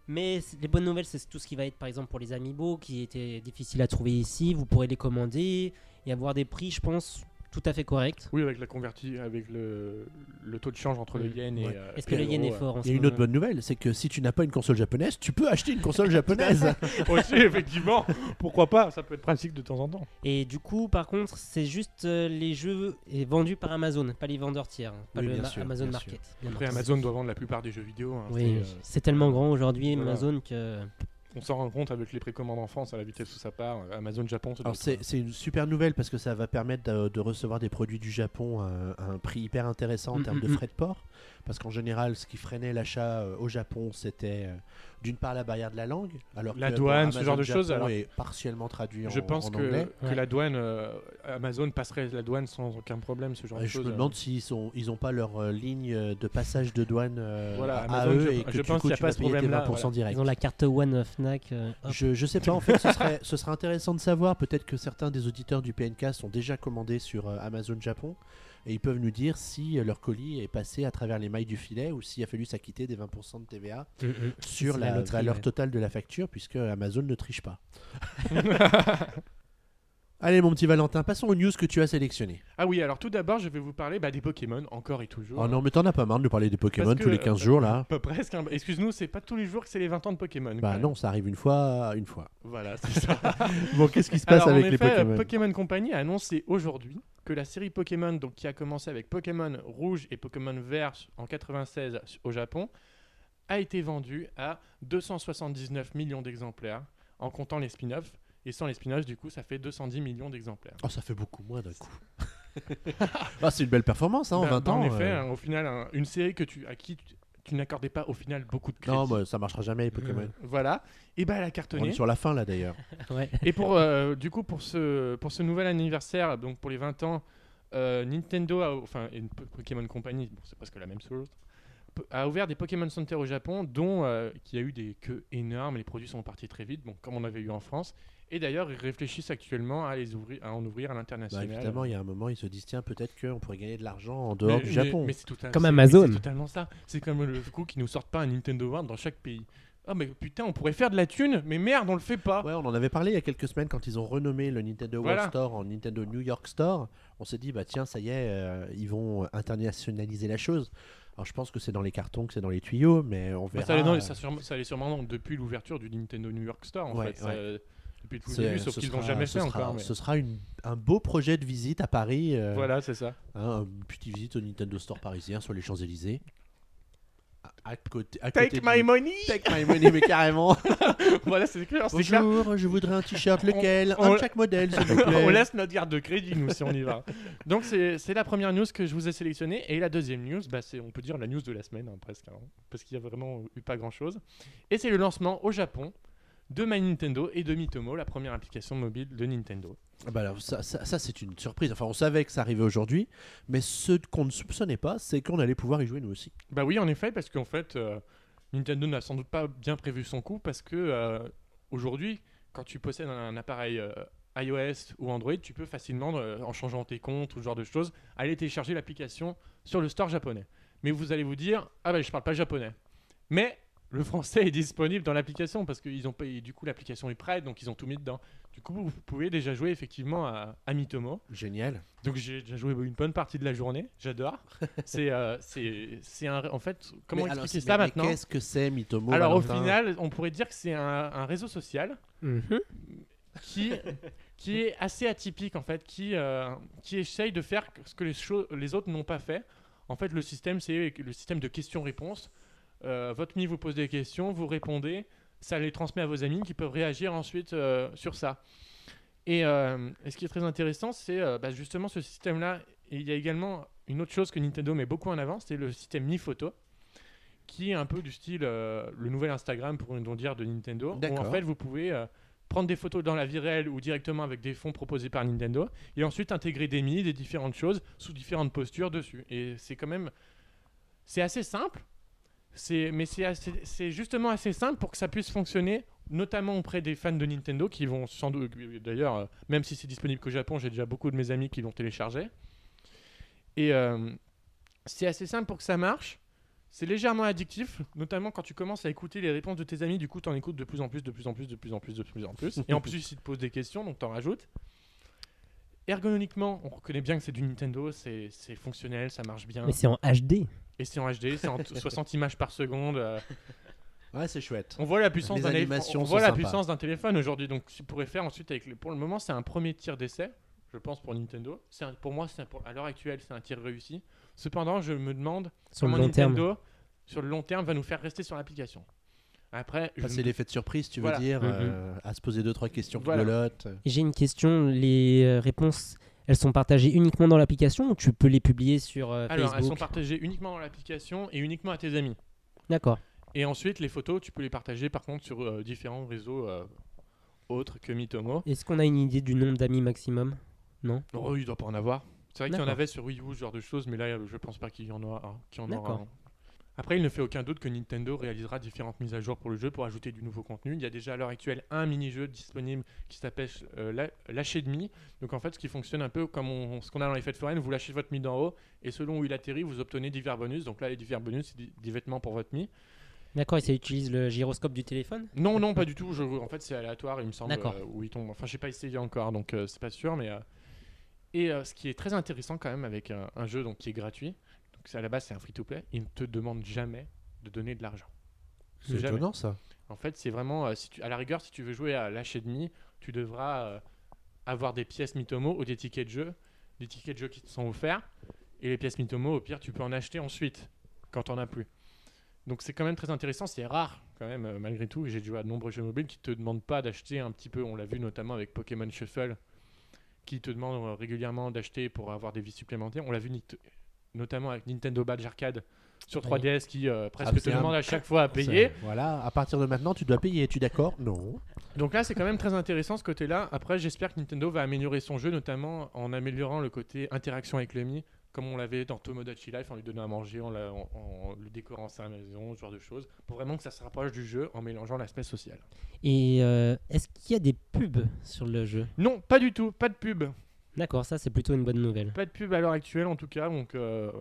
Mais c- les bonnes nouvelles, c'est tout ce qui va être par exemple pour les amiibo qui étaient difficiles à trouver ici. Vous pourrez les commander et avoir des prix, je pense, tout à fait corrects. Oui, avec la convertie, avec le, le taux de change entre le Mm. yen et. Ouais. euh, Est-ce que le yen est l'euro, fort en Il y a une autre bonne nouvelle, c'est que si tu n'as pas une console japonaise, tu peux acheter une console japonaise. euh, Aussi, effectivement. Pourquoi pas Ça peut être pratique de temps en temps. Et du coup, par contre, c'est juste euh, les jeux vendus par Amazon, pas les vendeurs tiers, pas Oui, le bien ma- sûr, Amazon bien Market. bien Après. Amazon doit vendre la plupart des jeux vidéo. hein, Oui, c'est, euh, tellement grand aujourd'hui Voilà. Amazon que On s'en rend compte avec les précommandes en France à la vitesse où ça part. euh, Amazon Japon, Alors c'est une super nouvelle parce que ça va permettre de, de recevoir des produits du Japon à, un- à un prix hyper intéressant en Mm, termes mm, de mm. frais de port. Parce qu'en général, ce qui freinait l'achat euh, au Japon, c'était euh, d'une part la barrière de la langue, alors La que, douane, bon, ce genre de choses, alors- est partiellement traduit en, Je pense en que, anglais. que Ouais. la douane, euh, Amazon passerait la douane sans aucun problème, ce genre Et de je choses. me euh. demande s'ils sont, ils ont pas leur euh, ligne de passage de douane euh, Voilà, à Amazon, eux je- et que je du pense coup qu'il y a tu pas vas ce payer tes 20% problème-là, voilà. direct. ils ont la carte One of Fnac. euh. Je, je sais pas, en fait, ce serait, ce serait intéressant de savoir. Peut-être que certains des auditeurs du PNK sont déjà commandés sur euh, Amazon Japon et ils peuvent nous dire si euh, leur colis est passé à travers les mailles du filet ou s'il a fallu s'acquitter des 20% de TVA sur C'est la, la loterie, valeur ouais. totale de la facture, puisque Amazon ne triche pas. Allez, mon petit Valentin, passons aux news que tu as sélectionnées. Ah oui, alors tout d'abord, je vais vous parler bah, des Pokémon, encore et toujours. Oh non, mais t'en as pas marre de nous parler des Pokémon Parce tous les que, 15 euh, jours là Pas presque. hein. Excuse-nous, c'est pas tous les jours que c'est les 20 ans de Pokémon. quand Bah même. non, ça arrive une fois, une fois. Voilà, c'est ça. Bon, qu'est-ce qui se passe Alors, avec en les effet, Pokémon Pokémon Company a annoncé aujourd'hui que la série Pokémon, donc qui a commencé avec Pokémon Rouge et Pokémon Vert en 96 au Japon, a été vendue à 279 millions d'exemplaires en comptant les spin-offs. Et sans les spin-offs, du coup, ça fait 210 millions d'exemplaires. Oh, ça fait beaucoup moins d'un coup. ah, c'est une belle performance hein, en Bah, 20 bah, ans. En effet, euh. hein, au final, un- une série que tu, à qui tu, tu n'accordais pas au final beaucoup de crédit. Non, bah, ça marchera jamais les Pokémon. Voilà. Et bah, elle a On cartonné. est sur la fin là d'ailleurs. Ouais. Et pour, euh, du coup, pour ce, pour ce nouvel anniversaire, donc pour les 20 ans, euh, Nintendo, a, enfin, et Pokémon Company, bon, c'est presque la même chose, a ouvert des Pokémon Center au Japon, dont euh, qui a eu des queues énormes. Les produits sont partis très vite, bon, comme on avait eu en France. Et d'ailleurs, ils réfléchissent actuellement à, les ouvrir, à en ouvrir à Bah, l'international. évidemment, il y a un moment, ils se disent tiens, peut-être qu'on pourrait gagner de l'argent en Mais- dehors du mais- Japon. mais c'est total- Comme Amazon. C'est totalement ça. C'est comme le coup qu'ils nous sortent pas un Nintendo World dans chaque pays. Ah mais putain, on pourrait faire de la thune, mais merde, on le fait pas. Ouais, on en avait parlé il y a quelques semaines quand ils ont renommé le Nintendo World Voilà. Store en Nintendo New York Store. On s'est dit bah tiens, ça y est, euh, ils vont internationaliser la chose. Alors je pense que c'est dans les cartons, que c'est dans les tuyaux, mais on Bah, verra. ça, allait dans- euh, ça, sûrement- ça allait sûrement dans- depuis l'ouverture du Nintendo New York Store en Ouais, fait. Ça, ouais. Depuis le début, sauf qu'ils n'ont sera- jamais fait sera- encore. mais- Ce sera une- un beau projet de visite à Paris. euh, Voilà, c'est ça. hein, une petite visite au Nintendo Store parisien sur les Champs-Élysées. À, côté, à Take côté my du- money Take my money, mais carrément. Voilà, c'est clair, c'est clair. Bonjour, je voudrais un t-shirt, On- lequel? On- Un de chaque modèle, s'il vous plaît. on laisse notre garde de crédit, nous, si on y va. Donc, c'est la première news que je vous ai sélectionnée. Et la deuxième news, bah, c'est, on peut dire, la news de la semaine, hein, presque. hein, parce qu'il y a vraiment eu pas grand-chose. Et c'est le lancement au Japon de My Nintendo et de Mitomo, la première application mobile de Nintendo. Ah bah alors, ça, ça- ça, c'est une surprise. Enfin, on savait que ça arrivait aujourd'hui, mais ce qu'on ne soupçonnait pas, c'est qu'on allait pouvoir y jouer nous aussi. Bah oui, en effet, parce qu'en fait, euh, Nintendo n'a sans doute pas bien prévu son coup parce que euh, aujourd'hui, quand tu possèdes un appareil euh, iOS ou Android, tu peux facilement, en changeant tes comptes ou ce genre de choses, aller télécharger l'application sur le store japonais. Mais vous allez vous dire, ah bah je parle pas japonais. Mais le français est disponible dans l'application parce que ils ont payé, du coup l'application est prête, donc ils ont tout mis dedans. Du coup, vous pouvez déjà jouer effectivement à, à Mitomo. Génial. Donc j'ai déjà joué une bonne partie de la journée, j'adore. c'est euh, c'est c'est un en fait comment Mais expliquer ça mais- mais maintenant Qu'est-ce que c'est Mitomo Alors au final, on pourrait dire que c'est un, un réseau social Mhm. qui qui est assez atypique en fait, qui euh, qui essaye de faire ce que les choses les autres n'ont pas fait. En fait, le système c'est le système de questions-réponses. Euh, votre mi vous pose des questions, vous répondez, ça les transmet à vos amis qui peuvent réagir ensuite euh, sur ça. Et, euh, et ce qui est très intéressant, c'est bah, justement ce système-là. Et il y a également une autre chose que Nintendo met beaucoup en avant, c'est le système Mi Photo, qui est un peu du style euh, le nouvel Instagram pour une dire de Nintendo. Où en fait, vous pouvez euh, prendre des photos dans la vie réelle ou directement avec des fonds proposés par Nintendo, et ensuite intégrer des mi, des différentes choses sous différentes postures dessus. Et c'est quand même, c'est assez simple. Mais c'est, justement assez simple pour que ça puisse fonctionner, notamment auprès des fans de Nintendo qui vont sans doute, d'ailleurs, euh, même si c'est disponible qu'au Japon, j'ai déjà beaucoup de mes amis qui l'ont téléchargé. Et euh, c'est assez simple pour que ça marche. C'est légèrement addictif, notamment quand tu commences à écouter les réponses de tes amis. Du coup, tu en écoutes de plus en plus, de plus en plus, de plus en plus, de plus en plus. Et en plus, ils te posent des questions, donc tu en rajoutes. Ergonomiquement, on reconnaît bien que c'est du Nintendo, c'est fonctionnel, ça marche bien. Mais c'est en HD. Et c'est en HD, c'est en t- 60 images par seconde. euh, Ouais, c'est chouette. on voit la puissance d'un on téléphone aujourd'hui. Donc, tu pourrais faire ensuite avec les... Pour le moment, c'est un premier tir d'essai, je pense, pour Nintendo. C'est un- Pour moi, c'est un- pour- à l'heure actuelle, c'est un tir réussi. Cependant, je me demande Sur le comment long terme. Nintendo, sur le long terme, va nous faire rester sur l'application. Après, je Passer me- l'effet de surprise, tu veux dire, Mhm. euh, à se poser deux trois questions Voilà. J'ai une question. Les euh, réponses, elles sont partagées uniquement dans l'application ou tu peux les publier sur euh, Alors, elles sont Facebook partagées uniquement dans l'application et uniquement à tes amis. D'accord. Et ensuite, les photos, tu peux les partager par contre sur euh, différents réseaux euh, autres que Mitomo. Est-ce qu'on a une idée du nombre d'amis maximum? Non? Oh, il doit pas en avoir. C'est vrai qu'il y en avait sur Wii U, ce genre de choses, mais là, je pense pas qu'il y en aura un. qu'il y en aura D'accord. un. Après, il ne fait aucun doute que Nintendo réalisera différentes mises à jour pour le jeu pour ajouter du nouveau contenu. Il y a déjà à l'heure actuelle un mini-jeu disponible qui s'appelle euh, Lâcher de Mi. Donc en fait, ce qui fonctionne un peu comme on- ce qu'on a dans les fêtes foraines, vous lâchez votre Mi d'en haut et selon où il atterrit, vous obtenez divers bonus. Donc là, les divers bonus, c'est des, vêtements pour votre Mi. D'accord, et ça utilise le gyroscope du téléphone? Non, non, pas du tout. Je- en fait, c'est aléatoire, il me semble. D'accord. euh, où il tombe. Enfin, j'ai pas essayé encore, donc euh, c'est pas sûr. Mais euh, et euh, ce qui est très intéressant quand même avec un, un jeu donc qui est gratuit, à la base c'est un free-to-play, il ne te demande jamais de donner de l'argent. C'est étonnant ça. En fait, c'est vraiment euh, si tu, à la rigueur, si tu veux jouer à lâcher demi, tu devras euh, avoir des pièces Mitomo ou des tickets de jeu, des tickets de jeu qui te sont offerts, et les pièces Mitomo, au pire, tu peux en acheter ensuite quand t'en as plus. Donc c'est quand même très intéressant, c'est rare quand même euh, malgré tout. et J'ai joué à de nombreux jeux mobiles qui te demandent pas d'acheter un petit peu. On l'a vu notamment avec Pokémon Shuffle, qui te demande régulièrement d'acheter pour avoir des vies supplémentaires. On l'a vu notamment avec Nintendo Badge Arcade sur Oui. 3DS qui euh, presque Ah, te demande à chaque fois à payer. Voilà, à partir de maintenant, tu dois payer. Es-tu d'accord? Non. Donc là, c'est quand même très intéressant ce côté-là. Après, j'espère que Nintendo va améliorer son jeu, notamment en améliorant le côté interaction avec le Mi, comme on l'avait dans Tomodachi Life, en lui donnant à manger, en, la- en- en le décorant sa maison, ce genre de choses, pour vraiment que ça se rapproche du jeu en mélangeant l'aspect social. Et euh, est-ce qu'il y a des pubs sur le jeu? Non, pas du tout, pas de pub. D'accord, ça c'est plutôt une bonne nouvelle. Pas de pub à l'heure actuelle en tout cas, donc euh,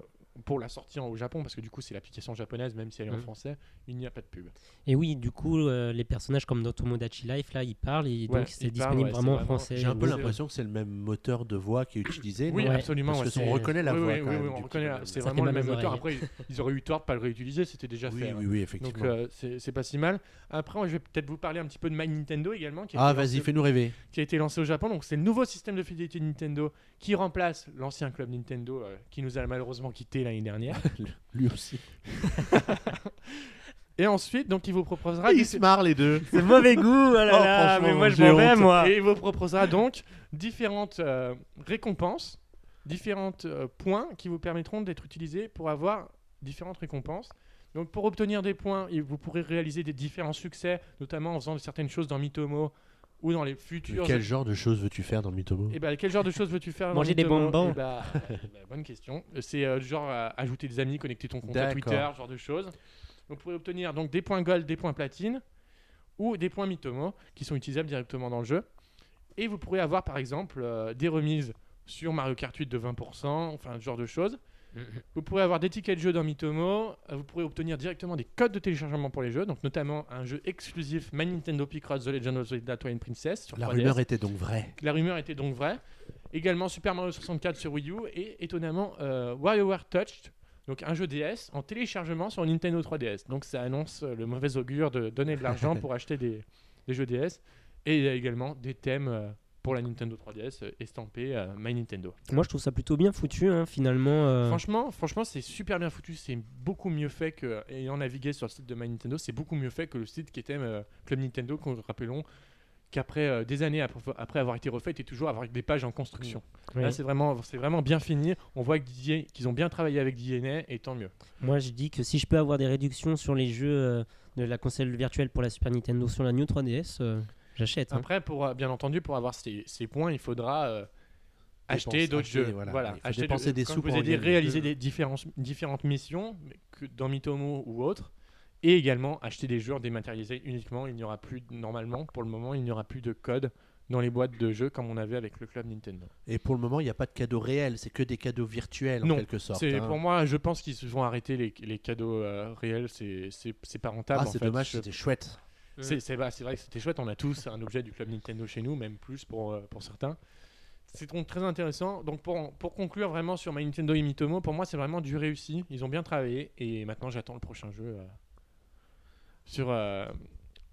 pour la sortie en- au Japon, parce que du coup c'est l'application japonaise, même si elle est en Mhm. français, il n'y a pas de pub. Et oui, du coup, euh, les personnages comme dans Tomodachi Life, là, ils parlent et Ouais, donc c'est disponible ouais, vraiment en français. J'ai un peu Oui. l'impression que c'est le même moteur de voix qui est utilisé. Oui, non absolument. Parce ouais, que on reconnaît la oui, voix oui, quand oui, même, oui, du on coup, reconnaît. C'est vraiment le même moteur. Après, ils auraient eu tort de pas le réutiliser, c'était déjà Oui, fait. hein. oui, oui, effectivement. Donc euh, c'est pas si mal. Après, je vais peut-être vous parler un petit peu de My Nintendo également, qui a, ah, été, vas-y, lancé, fais-nous rêver. qui a été lancé au Japon. Donc c'est le nouveau système de fidélité de Nintendo qui remplace l'ancien club Nintendo euh, qui nous a malheureusement quitté l'année dernière. Lui aussi. Et ensuite, donc il vous proposera Ils des- se marrent les deux. C'est mauvais goût, oh là Oh, là, mais moi je m'en vais, moi. Et il vous proposera donc différentes euh, récompenses, différents euh, points qui vous permettront d'être utilisés pour avoir différentes récompenses. Donc pour obtenir des points, il- vous pourrez réaliser des différents succès, notamment en faisant certaines choses dans Mitomo ou dans les futurs. Quel genre de choses veux-tu faire dans Mitomo Et bah, quel genre de choses veux-tu faire dans Manger des bonbons. Eh bah, bah, Bonne question. C'est euh, du genre euh, ajouter des amis, connecter ton compte à. Twitter, ce genre de choses. Donc, vous pourrez obtenir donc des points gold, des points platine ou des points Mitomo qui sont utilisables directement dans le jeu. Et vous pourrez avoir par exemple euh, des remises sur Mario Kart 8 de 20%, enfin ce genre de choses. Vous pourrez avoir des tickets de jeu dans Mitomo. Vous pourrez obtenir directement des codes de téléchargement pour les jeux, donc notamment un jeu exclusif My Nintendo Picross The Legend of Zelda Twilight Princess sur La 3DS. rumeur était donc vraie. La rumeur était donc vraie. Également Super Mario 64 sur Wii U et étonnamment euh, WarioWare Touched, donc un jeu DS en téléchargement sur Nintendo 3DS. Donc ça annonce le mauvais augure de donner de l'argent pour acheter des, des jeux DS. Et il y a également des thèmes euh, pour la Nintendo 3DS euh, estampés euh, My Nintendo. Moi, je trouve ça plutôt bien foutu, hein, finalement. euh, Franchement, franchement c'est super bien foutu. C'est beaucoup mieux fait que, ayant navigué sur le site de My Nintendo, c'est beaucoup mieux fait que le site qui était Club Nintendo, qu'on rappelons qu'après euh, des années après, après avoir été refait, était toujours avec des pages en construction. Là, c'est vraiment, c'est vraiment bien fini. On voit qu'ils ont bien travaillé avec DNA et tant mieux. Moi, je dis que si je peux avoir des réductions sur les jeux euh, de la console virtuelle pour la Super Nintendo sur la New 3DS, euh, j'achète. hein. Après, pour, euh, bien entendu, pour avoir ces, ces points, il faudra euh, acheter d'autres jeux. voilà. Voilà, Il faut acheter dépenser des comme sous vous pour avez dit, en gagner. réaliser des différentes, différentes missions que dans Mitomo ou autre. Et également acheter des jeux dématérialisés uniquement. Il n'y aura plus, normalement, pour le moment, il n'y aura plus de code dans les boîtes de jeux comme on avait avec le club Nintendo. Et pour le moment, il n'y a pas de cadeaux réels, c'est que des cadeaux virtuels en quelque sorte. C'est hein. pour moi, je pense qu'ils se vont arrêter les, les cadeaux euh, réels. C'est c'est- c'est pas rentable. Ah, c'est dommage, Je- c'était chouette. C'est c'est vrai, c'est vrai que c'était chouette. On a tous un objet du club Nintendo chez nous, même plus pour, euh, pour certains. C'est donc très intéressant. Donc pour, pour conclure vraiment sur My Nintendo et Mitomo, pour moi c'est vraiment du réussi. Ils ont bien travaillé et maintenant j'attends le prochain jeu euh, sur euh,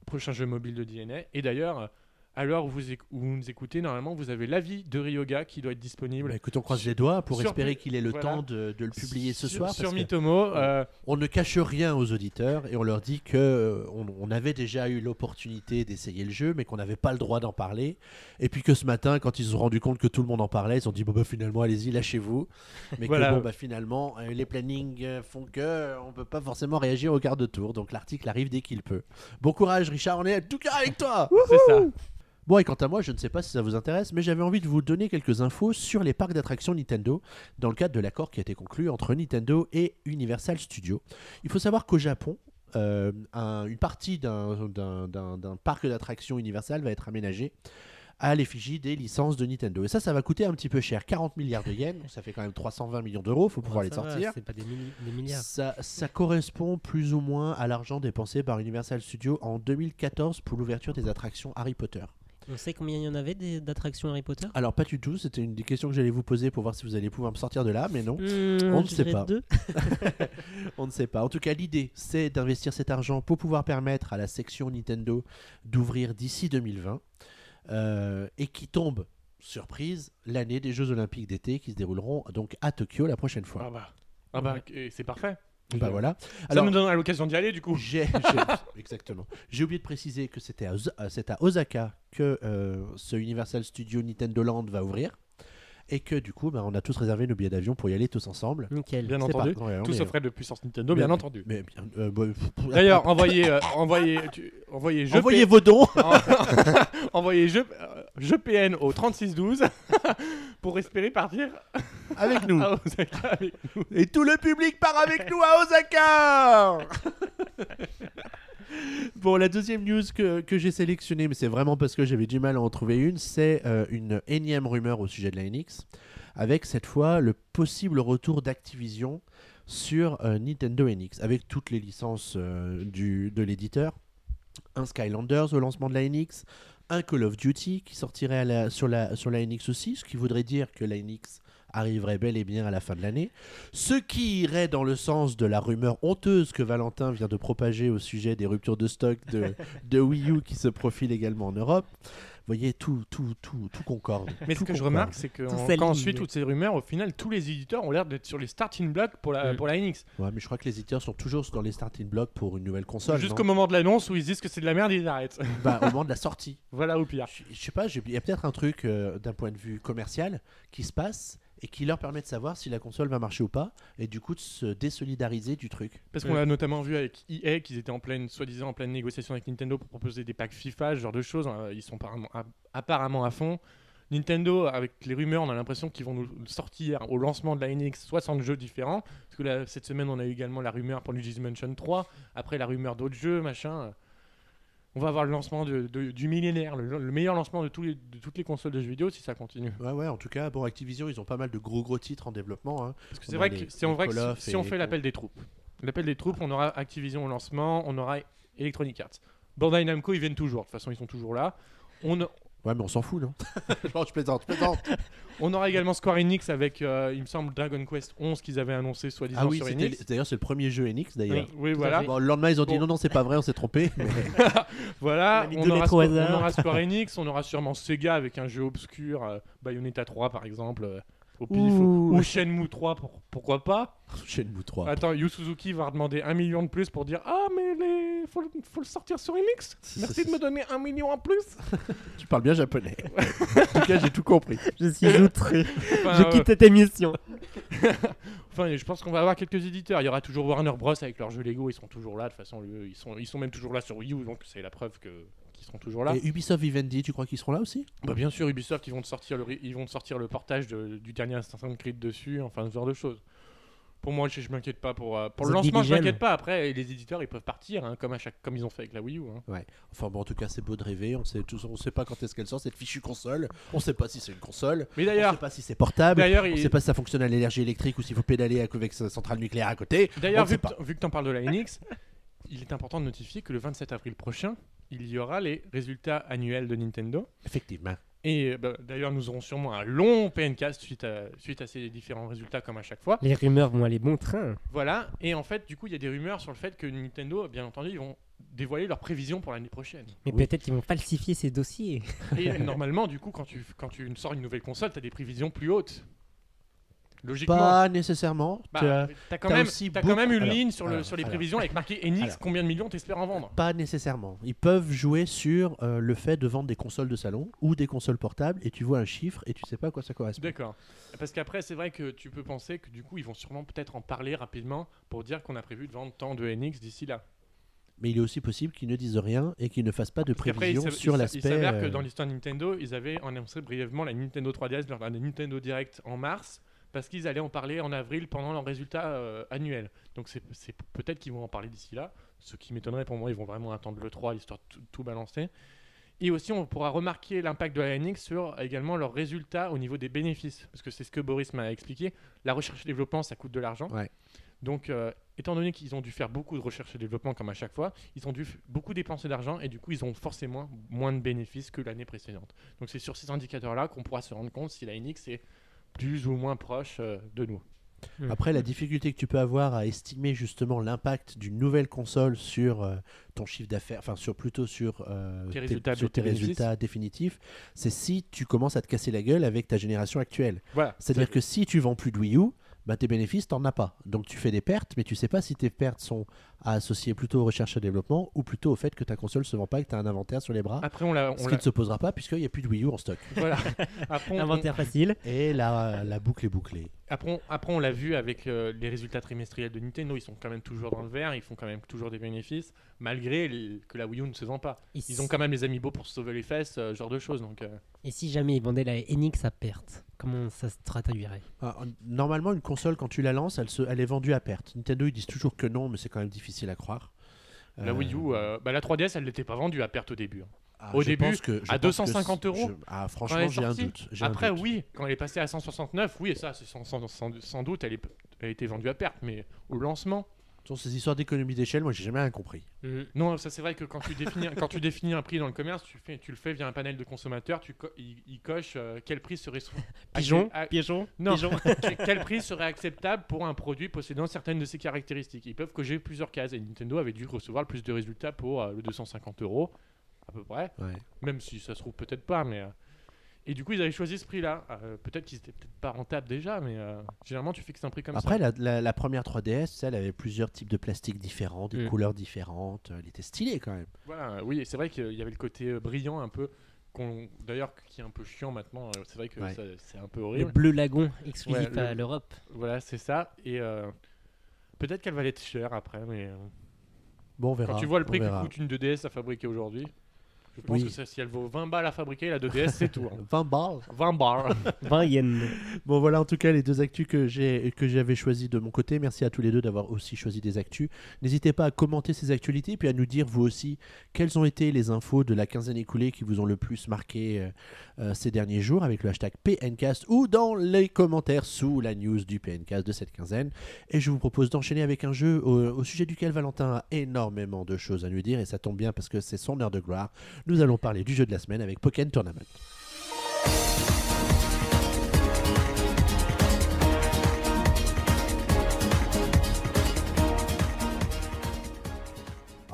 prochain jeu mobile de DNA. Et d'ailleurs, euh, à l'heure où vous, éc- où vous nous écoutez, normalement vous avez l'avis de Ryoga qui doit être disponible. Bah, écoute, on croise les doigts pour Sur- espérer qu'il ait le voilà. temps de, de le publier ce Sur- soir. sur parce que Mitomo. euh, on ne cache rien aux auditeurs et on leur dit que euh, on, on avait déjà eu l'opportunité d'essayer le jeu, mais qu'on n'avait pas le droit d'en parler. Et puis que ce matin, quand ils se sont rendus compte que tout le monde en parlait, ils ont dit bon bah finalement allez-y, lâchez-vous. Mais Voilà. que bon bah finalement euh, les plannings font que on peut pas forcément réagir au quart de tour. Donc l'article arrive dès qu'il peut. Bon courage Richard, on est à tout cas avec toi. c'est ça. Bon, et quant à moi, je ne sais pas si ça vous intéresse, mais j'avais envie de vous donner quelques infos sur les parcs d'attractions Nintendo dans le cadre de l'accord qui a été conclu entre Nintendo et Universal Studios. Il faut savoir qu'au Japon, euh, un- une partie d'un- d'un d'un- d'un parc d'attractions Universal va être aménagée à l'effigie des licences de Nintendo. Et ça, ça va coûter un petit peu cher, 40 milliards de yens, ça fait quand même 320 millions d'euros, faut pouvoir Ouais, les va, sortir. C'est pas des, milli- des milliards. Ça, ça correspond plus ou moins à l'argent dépensé par Universal Studios en 2014 pour l'ouverture des attractions Harry Potter. On sait combien il y en avait d'attractions Harry Potter? Alors pas du tout, c'était une des questions que j'allais vous poser pour voir si vous allez pouvoir me sortir de là, mais non, Hmm, on ne sait pas. deux. on ne sait pas. En tout cas, l'idée, c'est d'investir cet argent pour pouvoir permettre à la section Nintendo d'ouvrir d'ici 2020 euh, et qui tombe, surprise, l'année des Jeux Olympiques d'été qui se dérouleront donc à Tokyo la prochaine fois. Ah bah, ah bah, et c'est parfait. Bah voilà. Ça nous donnera l'occasion d'y aller du coup. J'ai, j'ai- exactement. J'ai oublié de préciser que c'était à, Osa- euh, c'est à Osaka que euh, ce Universal Studio Nintendo Land va ouvrir. Et que du coup, bah, on a tous réservé nos billets d'avion pour y aller tous ensemble. Nickel. Bien C'est entendu. pas- ouais, Tout mais- sauf frais de puissance Nintendo, bien- entendu. Mais bien, euh, bah, pff, D'ailleurs, envoyez, euh, envoyez, tu- envoyez envoyez P- vos dons. envoyez euh, jeu PN au 3612 pour espérer partir avec nous. à Osaka avec nous. Et tout le public part avec nous à Osaka Bon, la deuxième news que, que j'ai sélectionnée, mais c'est vraiment parce que j'avais du mal à en trouver une, c'est euh, une énième rumeur au sujet de la NX, avec cette fois le possible retour d'Activision sur euh, Nintendo NX, avec toutes les licences euh, du, de l'éditeur. Un Skylanders au lancement de la NX, un Call of Duty qui sortirait la- sur, la, sur la NX aussi, ce qui voudrait dire que la arriverait bel et bien à la fin de l'année. Ce qui irait dans le sens de la rumeur honteuse que Valentin vient de propager au sujet des ruptures de stock de, de Wii U qui se profilent également en Europe. Vous voyez, tout, tout, tout, tout concorde. Mais ce que je remarque, c'est que Tout en- s'aligne. quand on suit toutes ces rumeurs, au final, tous les éditeurs ont l'air d'être sur les starting blocks pour la, Mm. pour la NX. Ouais, mais je crois que les éditeurs sont toujours dans les starting blocks pour une nouvelle console. Jusqu'au moment de l'annonce où ils disent que c'est de la merde, ils arrêtent. Bah, au moment de la sortie. voilà au pire. Je, je sais pas, il y a peut-être un truc euh, d'un point de vue commercial qui se passe et qui leur permet de savoir si la console va marcher ou pas, et du coup de se désolidariser du truc. Parce qu'on l'a notamment vu avec EA qu'ils étaient en pleine, soi-disant en pleine négociation avec Nintendo pour proposer des packs FIFA, ce genre de choses. hein. Ils sont apparemment à, apparemment à fond. Nintendo, avec les rumeurs, on a l'impression qu'ils vont nous sortir au lancement de la NX 60 jeux différents. Parce que là, cette semaine, on a eu également la rumeur pour Luigi's Mansion 3. Après, la rumeur d'autres jeux, machin. On va avoir le lancement de- de- du millénaire, le, le meilleur lancement de, tous les- de toutes les consoles de jeux vidéo si ça continue. Ouais, ouais, en tout cas, bon, Activision, ils ont pas mal de gros gros titres en développement. hein. Parce que c'est vrai que si on, vrai que si, on fait l'appel des troupes, l'appel des troupes, on aura Activision au lancement, on aura Electronic Arts. Bandai Namco, ils viennent toujours. De toute façon, ils sont toujours là. On, Ouais, mais on s'en fout, non Non, je plaisante, je plaisante. on aura également Square Enix avec, euh, il me semble, Dragon Quest 11 qu'ils avaient annoncé soi-disant Ah oui, sur Enix. d'ailleurs, c'est le premier jeu Enix, d'ailleurs. Oui. Voilà. Bon, le lendemain, ils ont dit Bon. non, non, c'est pas vrai, on s'est trompé. mais- Voilà, aura, on aura Square Enix, on aura sûrement Sega avec un jeu obscur, euh, Bayonetta 3 par exemple, euh, au pif, Ouh. ou, Shenmue 3, pour- pourquoi pas. Shenmue 3. Attends, Yu Suzuki va demander un million de plus pour dire Ah, mais les... faut, le- faut le sortir sur Enix Merci de me donner un million en plus Tu parles bien japonais. en tout cas, j'ai tout compris. Je suis outré. Enfin, je euh, quitte cette émission. Enfin, je pense qu'on va avoir quelques éditeurs. Il y aura toujours Warner Bros avec leurs jeux Lego. Ils sont toujours là. De toute façon, ils sont, ils sont même toujours là sur Wii U, donc c'est la preuve que qu'ils seront toujours là. Et Ubisoft Vivendi, tu crois qu'ils seront là aussi? Bah, bien sûr, Ubisoft, ils vont te sortir le, ils vont te sortir le portage de- du dernier Assassin's Creed dessus. Enfin, ce genre de choses. Pour moi, je, je m'inquiète pas pour euh, pour le The lancement. Je m'inquiète pas. Après, les éditeurs, ils peuvent partir, hein, comme à chaque, comme ils ont fait avec la Wii U. hein. Enfin bon, en tout cas, c'est beau de rêver. On sait, tous, on sait pas quand est-ce qu'elle sort cette fichue console. On sait pas si c'est une console. Mais On d'ailleurs, sait pas si c'est portable. d'ailleurs, On il- sait pas si ça fonctionne à l'énergie électrique ou s'il faut pédaler avec sa centrale nucléaire à côté. On D'ailleurs, ne vu vu que tu en parles de la NX, il est important de notifier que le 27 avril prochain, il y aura les résultats annuels de Nintendo. Effectivement. Et bah, d'ailleurs, nous aurons sûrement un long PNcast suite à, suite à ces différents résultats, comme à chaque fois. Les rumeurs vont aller bon train. Voilà. Et en fait, du coup, il y a des rumeurs sur le fait que Nintendo, bien entendu, ils vont dévoiler leurs prévisions pour l'année prochaine. Mais Oui. peut-être qu'ils vont falsifier ces dossiers. Et normalement, du coup, quand tu, quand tu sors une nouvelle console, tu as des prévisions plus hautes. Logiquement. Pas nécessairement. Bah, Tu as- quand, même, quand beaucoup- une alors, ligne sur, le, alors, sur les alors. prévisions avec marqué Enix, combien de millions t'espères en vendre? Pas nécessairement. Ils peuvent jouer sur euh, le fait de vendre des consoles de salon ou des consoles portables et tu vois un chiffre et tu sais pas à quoi ça correspond. D'accord. Parce qu'après, c'est vrai que tu peux penser que du coup, ils vont sûrement peut-être en parler rapidement pour dire qu'on a prévu de vendre tant de NX d'ici là. Mais il est aussi possible qu'ils ne disent rien et qu'ils ne fassent pas de prévisions sur l'aspect. Il s'avère que euh, dans l'histoire Nintendo, ils avaient annoncé brièvement la Nintendo 3DS lors d'un Nintendo Direct en mars. Parce qu'ils allaient en parler en avril pendant leurs résultats euh, annuels. Donc c'est peut-être qu'ils vont en parler d'ici là. Ce qui m'étonnerait pour moi, ils vont vraiment attendre le 3 histoire de tout, tout balancer. Et aussi, on pourra remarquer l'impact de la NX sur également leurs résultats au niveau des bénéfices. Parce que c'est ce que Boris m'a expliqué. La recherche et développement, ça coûte de l'argent. Ouais. Donc, euh, étant donné qu'ils ont dû faire beaucoup de recherche et développement comme à chaque fois, ils ont dû beaucoup dépenser d'argent et du coup, ils ont forcément moins de bénéfices que l'année précédente. Donc, c'est sur ces indicateurs-là qu'on pourra se rendre compte si la NX est plus ou moins proche euh, de nous. Après, la difficulté que tu peux avoir à estimer justement l'impact d'une nouvelle console sur euh, ton chiffre d'affaires, enfin sur plutôt sur, euh, Tes résultats sur de- tes tes résultats définitifs, c'est si tu commences à te casser la gueule avec ta génération actuelle. Voilà. C'est-à-dire que si tu vends plus de Wii U, bah, tes bénéfices, t'en as pas. Donc tu fais des pertes, mais tu sais pas si tes pertes sont à associer plutôt aux recherches et développement ou plutôt au fait que ta console se vend pas et que tu as un inventaire sur les bras. Après, on l'a. ce on qui ne se posera pas puisqu'il n'y a plus de Wii U en stock. Voilà. Après, on- Inventaire facile. Et la, la boucle est bouclée. Après, on, après, on l'a vu avec euh, les résultats trimestriels de Nintendo, ils sont quand même toujours dans le vert, ils font quand même toujours des bénéfices, malgré les- que la Wii U ne se vend pas. Et Ils ont quand même les amiibo pour se sauver les fesses, euh, ce genre de choses. Donc, euh, Et si jamais ils vendaient la NX à perte, comment ça se traduirait? Ah, en- Normalement, une console, quand tu la lances, elle, se, elle est vendue à perte. Nintendo, ils disent toujours que non, mais c'est quand même difficile à croire. la Euh, Wii U, euh, bah, la 3DS, elle n'était pas vendue à perte au début. hein. ah, au début, pense que- je à pense que 250 c'est- euros, je- ah, franchement, j'ai un doute. un Après, doute. oui, quand elle est passée à 169, oui, et ça, c'est sans, sans- sans- sans doute, elle, est, elle a été vendue à perte, mais au lancement, Sur ces histoires d'économie d'échelle, moi, j'ai jamais rien compris. Non, ça c'est vrai que quand tu définis, quand tu définis un prix dans le commerce, tu, fais, tu le fais via un panel de consommateurs, tu co- il, il coche euh, quel prix serait Pigeon Pigeon Non. Pigeon quel- quel prix serait acceptable pour un produit possédant certaines de ses caractéristiques? Ils peuvent cocher plusieurs cases et Nintendo avait dû recevoir le plus de résultats pour euh, le 250 euros à peu près, Ouais. même si ça se trouve peut-être pas, mais euh, et du coup ils avaient choisi ce prix-là. Euh, peut-être qu'ils étaient peut-être pas rentables déjà, mais euh, généralement tu fixes un prix comme Après, ça. la, la- la première 3DS, elle avait plusieurs types de plastique différents, des Mm. couleurs différentes. Elle était stylée quand même. Voilà, oui, c'est vrai qu'il y avait le côté euh, brillant un peu. qu'on- d'ailleurs qui est un peu chiant maintenant. C'est vrai que Ouais. ça- c'est un peu Le horrible. bleu lagon exclusif Ouais, le- à l'Europe. Voilà, c'est ça. Et euh, peut-être qu'elle va être chère après, mais Bon, on verra. quand tu vois le prix que coûte une 2DS à fabriquer aujourd'hui, je pense Oui. que ça- si elle vaut 20 balles à fabriquer, la 2DS c'est tout. hein. 20 balles. 20 balles. 20 yens. Bon voilà en tout cas les deux actus que j'ai que j'avais choisi de mon côté. Merci à tous les deux d'avoir aussi choisi des actus. N'hésitez pas à commenter ces actualités puis à nous dire vous aussi quelles ont été les infos de la quinzaine écoulée qui vous ont le plus marqué euh, euh, ces derniers jours avec le hashtag PNcast ou dans les commentaires sous la news du PNcast de cette quinzaine. Et je vous propose d'enchaîner avec un jeu au, au sujet duquel Valentin a énormément de choses à nous dire et ça tombe bien parce que c'est son heure de gloire. Nous allons parler du jeu de la semaine avec Pokémon Tournament.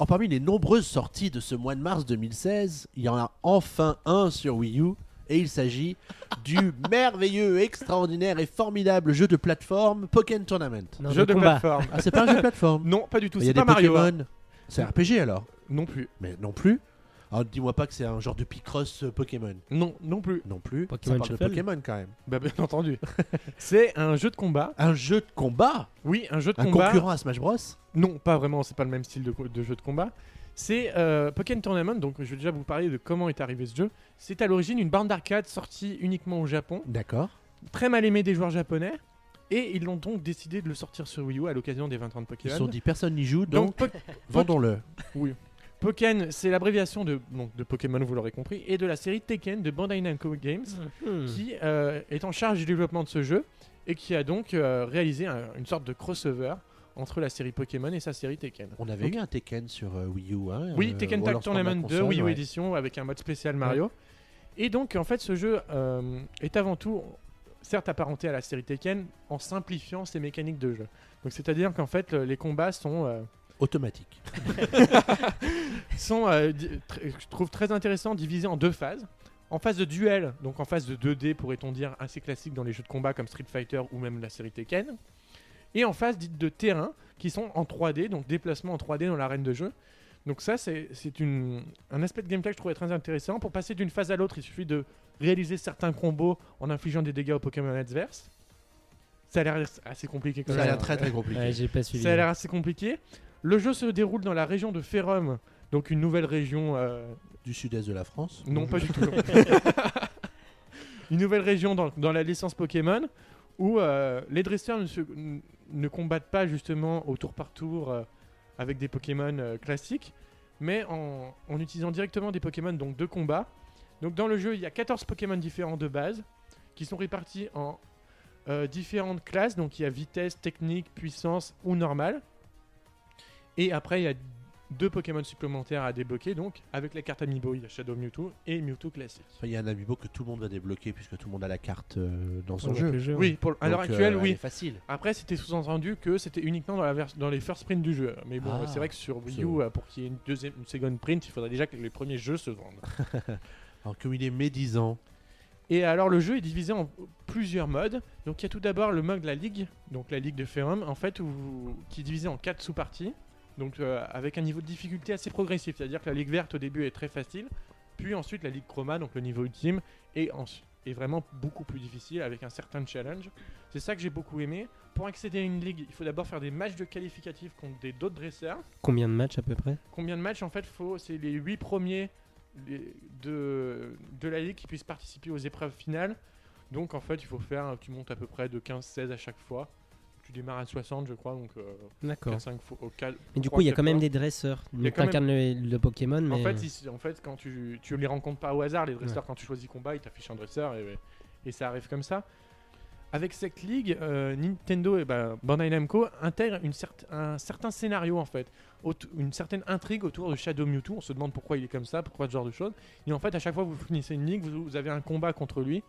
Parmi les nombreuses sorties de ce mois de mars 2016, il y en a enfin un sur Wii U. Et il s'agit du merveilleux, extraordinaire et formidable jeu de plateforme Pokémon Tournament. Non, Jeu de combat. plateforme. Ah, c'est pas un jeu de plateforme Non, pas du tout. Il y a C'est des pas Mario. hein. Pokémon. C'est RPG alors Non plus. Mais non plus. Alors dis-moi pas que c'est un genre de Picross euh, Pokémon. Non, non plus. Non plus. Pokémon Ça parle de Shuffle. Pokémon quand même. Bah, bien entendu. c'est un jeu de combat. Un jeu de combat? Oui, un jeu de Un combat. concurrent à Smash Bros? Non, pas vraiment, c'est pas le même style de, de jeu de combat. C'est euh, Pokémon Tournament, donc je vais déjà vous parler de comment est arrivé ce jeu. C'est à l'origine une bande d'arcade sortie uniquement au Japon, D'accord. très mal aimée des joueurs japonais, et ils l'ont donc décidé de le sortir sur Wii U à l'occasion des 20 ans de Ils Pokémon. se sont dit personne n'y joue donc, donc, Po- vendons-le. Pokémon, c'est l'abréviation de, donc, de Pokémon, vous l'aurez compris, et de la série Tekken de Bandai Namco Games, Hmm. qui euh, est en charge du développement de ce jeu, et qui a donc euh, réalisé un- une sorte de crossover entre la série Pokémon et sa série Tekken. On avait Donc- eu un Tekken sur euh, Wii U. Hein, Oui, euh, Tekken Tag Tournament 2, console, Wii U ouais. Edition, avec un mode spécial Mario. Et donc, en fait, ce jeu euh, est avant tout, certes apparenté à la série Tekken, en simplifiant ses mécaniques de jeu. Donc, c'est-à-dire qu'en fait, le- les combats sont, euh, Automatique. sont euh, je trouve très intéressants, divisés en deux phases. En phase de duel, donc en phase de 2D, pourrait-on dire, assez classique dans les jeux de combat comme Street Fighter ou même la série Tekken. Et en phase dite de terrain, qui sont en 3D, donc déplacement en 3D dans l'arène de jeu. Donc ça, c'est c'est une- un aspect de gameplay que je trouvais très intéressant. Pour passer d'une phase à l'autre, il suffit de réaliser certains combos en infligeant des dégâts aux Pokémon adverses. Ça a l'air assez compliqué comme Ça a ça. l'air très très compliqué. Ouais, j'ai pas suivi. Ça a l'air assez compliqué. Le jeu se déroule dans la région de Ferrum, donc une nouvelle région euh, Du sud-est de la France. non, pas du tout. Une nouvelle région dans, dans la licence Pokémon où euh, les dresseurs ne, se- n- ne combattent pas justement au tour par tour euh, avec des Pokémon euh, classiques, mais en, en utilisant directement des Pokémon donc de combat. Donc dans le jeu, il y a 14 Pokémon différents de base qui sont répartis en euh, différentes classes. Donc il y a vitesse, technique, puissance ou normale. Et après, il y a deux Pokémon supplémentaires à débloquer. Donc avec la carte Amiibo, il y a Shadow Mewtwo et Mewtwo classique. Enfin, Il y a un amiibo que tout le monde va débloquer puisque tout le monde a la carte euh, dans son jeu. Oui, pour, à l'heure euh, actuelle, elle oui. est facile. Après, c'était sous-entendu que c'était uniquement dans, la dans les first prints du jeu. Mais bon, Ah, c'est vrai que sur Wii U, pour qu'il y ait une deuxième, une second print, il faudrait déjà que les premiers jeux se vendent. Alors comme il est médisant. Et alors, le jeu est divisé en plusieurs modes. Donc, il y a tout d'abord le mode de la ligue, donc la ligue de Ferrum, en fait, où- qui est divisé en quatre sous-parties. Donc, euh, avec un niveau de difficulté assez progressif. C'est-à-dire que la ligue verte au début est très facile. Puis ensuite, la ligue chroma, donc le niveau ultime, est, vraiment beaucoup plus difficile avec un certain challenge. C'est ça que j'ai beaucoup aimé. Pour accéder à une ligue, il faut d'abord faire des matchs de qualificatifs contre des d'autres dresseurs. Combien de matchs à peu près? Combien de matchs en fait faut C'est les 8 premiers les- de, de la ligue qui puissent participer aux épreuves finales. Donc en fait, il faut faire, tu montes à peu près de 15-16 à chaque fois. Tu démarres à 60, je crois, donc euh, D'accord. 4-5 fois. au quatre- Mais du coup, il y a quand même des dresseurs. Donc, t'incarnes le, le Pokémon, mais. En fait, ils- en fait, quand tu, tu les rencontres pas au hasard, les dresseurs, quand tu choisis combat, ils t'affichent un dresseur et, et ça arrive comme ça. Avec cette ligue, euh, Nintendo et bah, Bandai Namco intègrent une cer- un certain scénario en fait, une certaine intrigue autour de Shadow Mewtwo. On se demande pourquoi il est comme ça, pourquoi ce genre de choses. Et en fait, à chaque fois que vous finissez une ligue, vous, vous avez un combat contre lui,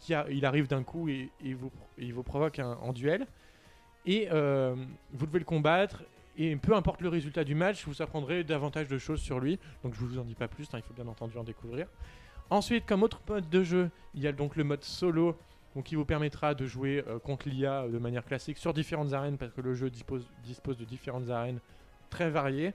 qui a- il arrive d'un coup et, et vous, et il vous provoque un- en duel. Et euh, vous devez le combattre. Et peu importe le résultat du match, vous apprendrez davantage de choses sur lui. Donc je vous en dis pas plus, hein, il faut bien entendu en découvrir. Ensuite, comme autre mode de jeu, il y a donc le mode solo, donc qui vous permettra de jouer euh, contre l'IA euh, de manière classique sur différentes arènes, parce que le jeu dispose, dispose de différentes arènes très variées.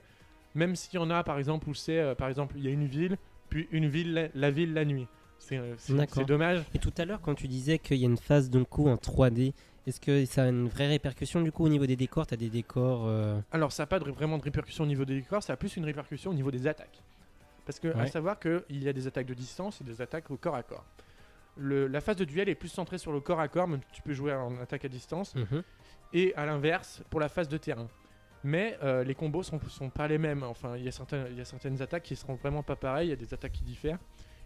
Même s'il y en a, par exemple, où c'est, euh, par exemple, il y a une ville puis une ville, la, la ville la nuit. Euh, c'est dommage. Et tout à l'heure, quand tu disais qu'il y a une phase d'un coup en 3D, est-ce que ça a une vraie répercussion du coup au niveau des décors? T'as des décors. euh, Alors, ça n'a pas de- vraiment de répercussion au niveau des décors, ça a plus une répercussion au niveau des attaques. Parce que, à savoir qu'il y a des attaques de distance et des attaques au corps à corps. Le- la phase de duel est plus centrée sur le corps à corps, même si tu peux jouer en attaque à distance, mhm. et à l'inverse pour la phase de terrain. Mais euh, les combos sont, sont pas les mêmes. Enfin, il y, a certains- il y a certaines attaques qui seront vraiment pas pareilles, il y a des attaques qui diffèrent.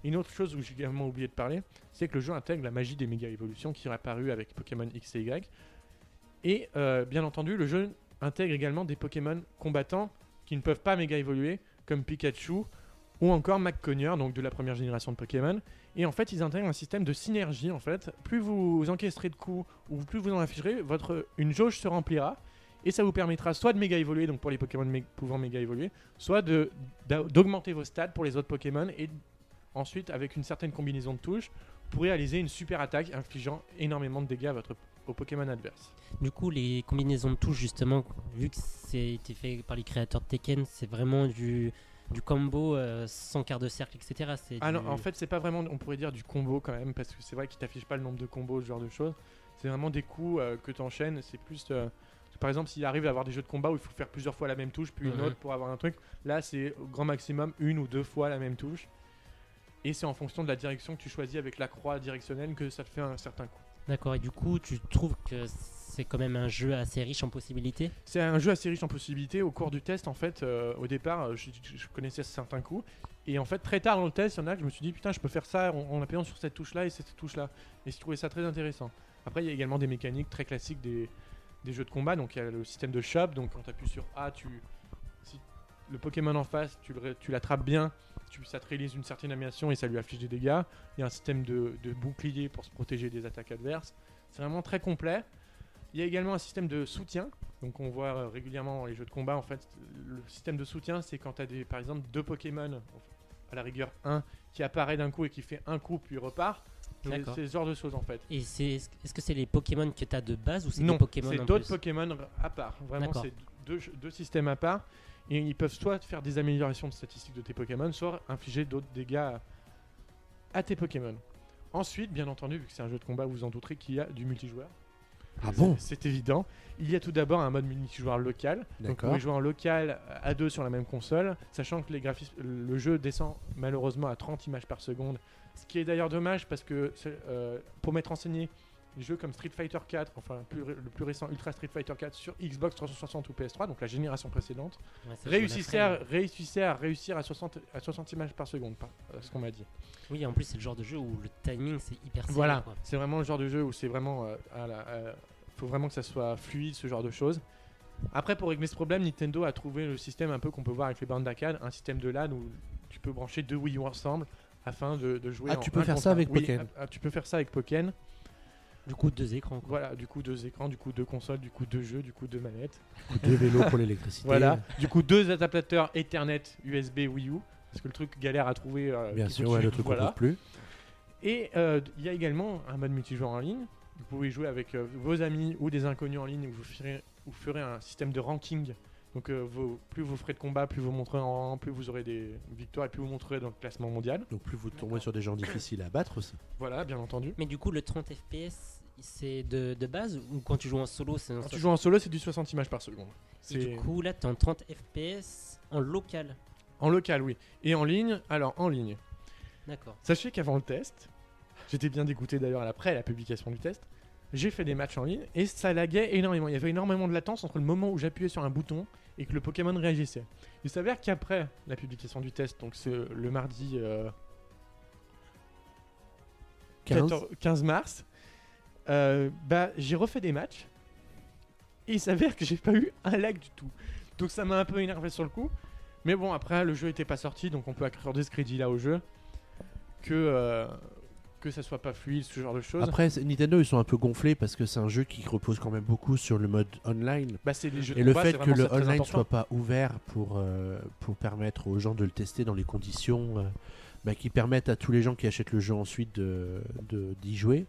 Une autre chose où j'ai également oublié de parler, c'est que le jeu intègre la magie des méga évolutions qui est apparue avec Pokémon X et Y. Et euh, bien entendu, le jeu intègre également des Pokémon combattants qui ne peuvent pas méga évoluer, comme Pikachu ou encore McConner, donc de la première génération de Pokémon. Et en fait, ils intègrent un système de synergie. En fait, plus vous encaisserez de coups ou plus vous en afficherez, votre une jauge se remplira et ça vous permettra soit de méga évoluer, donc pour les Pokémon pouvant méga évoluer, soit d'augmenter vos stats pour les autres Pokémon ensuite avec une certaine combinaison de touches, pourrez réaliser une super attaque infligeant énormément de dégâts à votre au Pokémon adverse. Du coup, les combinaisons de touches, justement, vu que c'est été fait par les créateurs de Tekken, c'est vraiment du, du combo euh, sans quart de cercle, etc. Ah du- non, en fait, c'est pas vraiment, on pourrait dire du combo quand même, parce que c'est vrai qu'il t'affiche pas le nombre de combos, ce genre de choses. C'est vraiment des coups euh, que tu enchaînes. C'est plus. euh, par exemple, s'il arrive à avoir des jeux de combat où il faut faire plusieurs fois la même touche, puis une Mhm. autre pour avoir un truc, là, c'est au grand maximum une ou deux fois la même touche. Et c'est en fonction de la direction que tu choisis avec la croix directionnelle que ça te fait un certain coup. D'accord, et du coup, tu trouves que c'est quand même un jeu assez riche en possibilités? C'est un jeu assez riche en possibilités. Au cours du test, en fait, euh, au départ, euh, je, connaissais certains coups. Et en fait, très tard dans le test, il y en a que je me suis dit, putain, je peux faire ça en, en appuyant sur cette touche-là et cette touche-là. Et je trouvais ça très intéressant. Après, il y a également des mécaniques très classiques des, des jeux de combat. Donc, il y a le système de shop. Donc, quand tu appuies sur A, tu, si le Pokémon en face, tu l'attrapes bien, tu, ça te réalise une certaine animation et ça lui affiche des dégâts. Il y a un système de, de bouclier pour se protéger des attaques adverses. C'est vraiment très complet. Il y a également un système de soutien. Donc on voit euh, régulièrement dans les jeux de combat, en fait, le système de soutien, c'est quand tu as des, par exemple deux Pokémon, à la rigueur un, qui apparaît d'un coup et qui fait un coup puis repart. C'est ce genre de choses en fait. Et c'est est-ce que c'est les Pokémon que tu as de base ou c'est des Pokémon c'est d'autres Pokémon à part. Vraiment, c'est deux, deux systèmes à part. Et ils peuvent soit faire des améliorations de statistiques de tes Pokémon, soit infliger d'autres dégâts à, à tes Pokémon. Ensuite, bien entendu, vu que c'est un jeu de combat, vous vous en douterez qu'il y a du multijoueur. Ah bon C'est évident. Il y a tout d'abord un mode multijoueur local. Donc vous pouvez jouer en local à deux sur la même console, sachant que les graphismes, le jeu descend malheureusement à 30 images par seconde. Ce qui est d'ailleurs dommage parce que euh, pour m'être renseigné, les jeux comme Street Fighter 4, enfin plus le plus récent Ultra Street Fighter 4 sur Xbox 360 ou PS3, donc la génération précédente, Ouais, réussissait à, réussissait à réussir à 60, à 60 images par seconde, par- euh, ce qu'on m'a dit. Oui, en plus, c'est le genre de jeu où le timing c'est hyper serré, Voilà, c'est vraiment le genre de jeu où c'est vraiment. euh, à la- à- faut vraiment que ça soit fluide, ce genre de choses. Après, pour régler ce problème, Nintendo a trouvé le système un peu qu'on peut voir avec les bandes d'arcade, un système de LAN où tu peux brancher deux Wii U ensemble afin de, de jouer. Ah, en tu peux un faire ça avec Oui, Pokken. ah, ah, Tu peux faire ça avec Pokken. Du coup, deux écrans. quoi. Voilà, du coup deux écrans, du coup deux consoles, du coup deux jeux, du coup deux manettes. Deux vélos pour l'électricité. Voilà, du coup deux adaptateurs Ethernet USB Wii U. Parce que le truc galère à trouver. euh, Bien sûr, ouais, le truc qu'on Voilà. trouve plus. Et euh, il y a également un mode multijoueur en ligne. Vous pouvez jouer avec euh, vos amis ou des inconnus en ligne où vous ferez, vous ferez un système de ranking. Donc euh, vos- plus vous ferez de combats, plus vous montrerez en rang, plus vous aurez des victoires et plus vous montrerez dans le classement mondial. Donc plus vous tombez sur des gens difficiles à battre aussi. Voilà, bien entendu. Mais du coup, le 30 FPS, c'est de, de base ou quand tu joues en solo, c'est un Quand tu joues en solo, c'est du 60 images par seconde. Et du coup, là, t'es en 30 FPS en local. en local, oui. Et en ligne, alors en ligne. D'accord. Sachez qu'avant le test, j'étais bien dégoûté d'ailleurs après la publication du test, j'ai fait des matchs en ligne et ça laguait énormément. Il y avait énormément de latence entre le moment où j'appuyais sur un bouton et que le Pokémon réagissait. Il s'avère qu'après la publication du test, donc c'est le mardi euh, 15. 14 15 mars, euh, bah, j'ai refait des matchs et il s'avère que j'ai pas eu un lag du tout. Donc ça m'a un peu énervé sur le coup. Mais bon, après, le jeu était pas sorti, donc on peut accorder ce crédit-là au jeu. Que, euh, que ça soit pas fluide, ce genre de choses. Après, Nintendo, ils sont un peu gonflés parce que c'est un jeu qui repose quand même beaucoup sur le mode online. bah, c'est les jeux de Et le fait que le online soit pas ouvert pour, euh, pour permettre aux gens de le tester dans les conditions euh, bah, qui permettent à tous les gens qui achètent le jeu ensuite de- de- d'y jouer,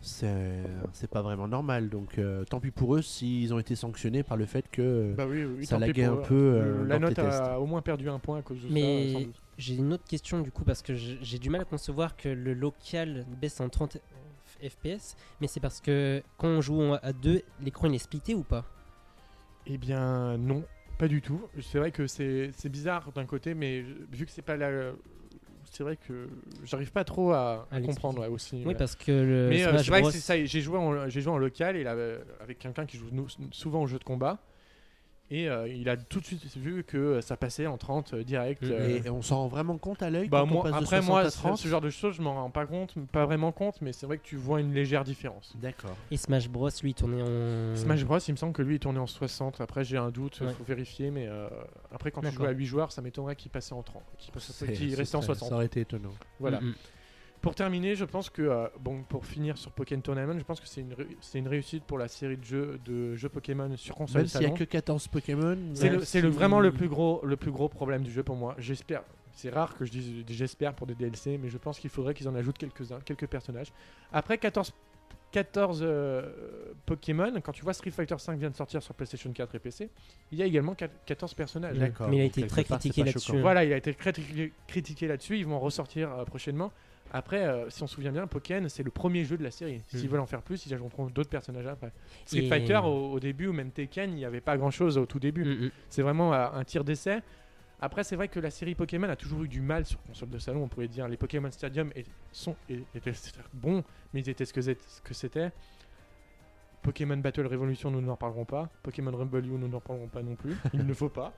c'est c'est pas vraiment normal. Donc euh, tant pis pour eux s'ils ont été sanctionnés par le fait que Bah oui, oui, ça laguait un eux. peu euh, la dans tes note tests. a au moins perdu un point à cause de Mais- ça. J'ai une autre question du coup parce que j'ai du mal à concevoir que le local baisse en 30 FPS, mais c'est parce que quand on joue en- à deux, l'écran il est splitté ou pas? Eh bien non, pas du tout. C'est vrai que c'est c'est bizarre d'un côté, mais vu que c'est pas la... C'est vrai que j'arrive pas trop à, À à comprendre ouais, aussi. Oui, ouais. parce que le Mais euh, c'est vrai Bros, que c'est ça. J'ai joué, en, joué en local et là, euh, avec quelqu'un qui joue souvent au jeu de combat. Et euh, il a tout de suite vu que euh, ça passait en 30 euh, direct. Euh, Et on s'en rend vraiment compte à l'œil bah, quand on moi, passe de après 60 moi, à ce, 30 ce genre de choses, je m'en rends pas compte, pas vraiment compte, mais c'est vrai que tu vois une légère différence. D'accord. et Smash Bros lui tournait en Smash Bros, il me semble que lui il tournait en 60. Après, j'ai un doute, il Ouais. faut vérifier, mais euh, après, quand tu jouais à 8 joueurs, ça m'étonnerait qu'il passait en 30, qu'il restait en très- 60. Ça aurait été étonnant. Voilà. Pour terminer, je pense que, euh, bon, pour finir sur Pokémon Tournament, je pense que c'est une, ré- c'est une réussite pour la série de jeux, de jeux Pokémon sur console Même s'il n'y a que 14 Pokémon. C'est le, c'est le- si- vraiment le plus, gros, le plus gros problème du jeu pour moi. J'espère. C'est rare que je dise j'espère pour des DLC, mais je pense qu'il faudrait qu'ils en ajoutent quelques-uns, quelques personnages. Après 14, 14 euh, Pokémon, quand tu vois Street Fighter V vient de sortir sur PlayStation 4 et PC, il y a également quat- 14 personnages. D'accord. Mais il a été très part, critiqué là-dessus. choquant. Voilà, il a été critiqué, critiqué là-dessus. Ils vont en ressortir euh, prochainement. Après, euh, si on se souvient bien, Pokémon, c'est le premier jeu de la série. S'ils Mhm. veulent en faire plus, ils ajouteront d'autres personnages après. Street Et- Fighter, au, au début, ou même Tekken, il n'y avait pas grand-chose au tout début. Mhm. C'est vraiment euh, un tir d'essai. Après, c'est vrai que la série Pokémon a toujours eu du mal sur console de salon. On pourrait dire les Pokémon Stadium sont, étaient bons, mais ils étaient ce que c'était. Pokémon Battle Revolution, nous n'en parlerons pas. Pokémon Rumble You, nous n'en parlerons pas non plus. Il ne faut pas.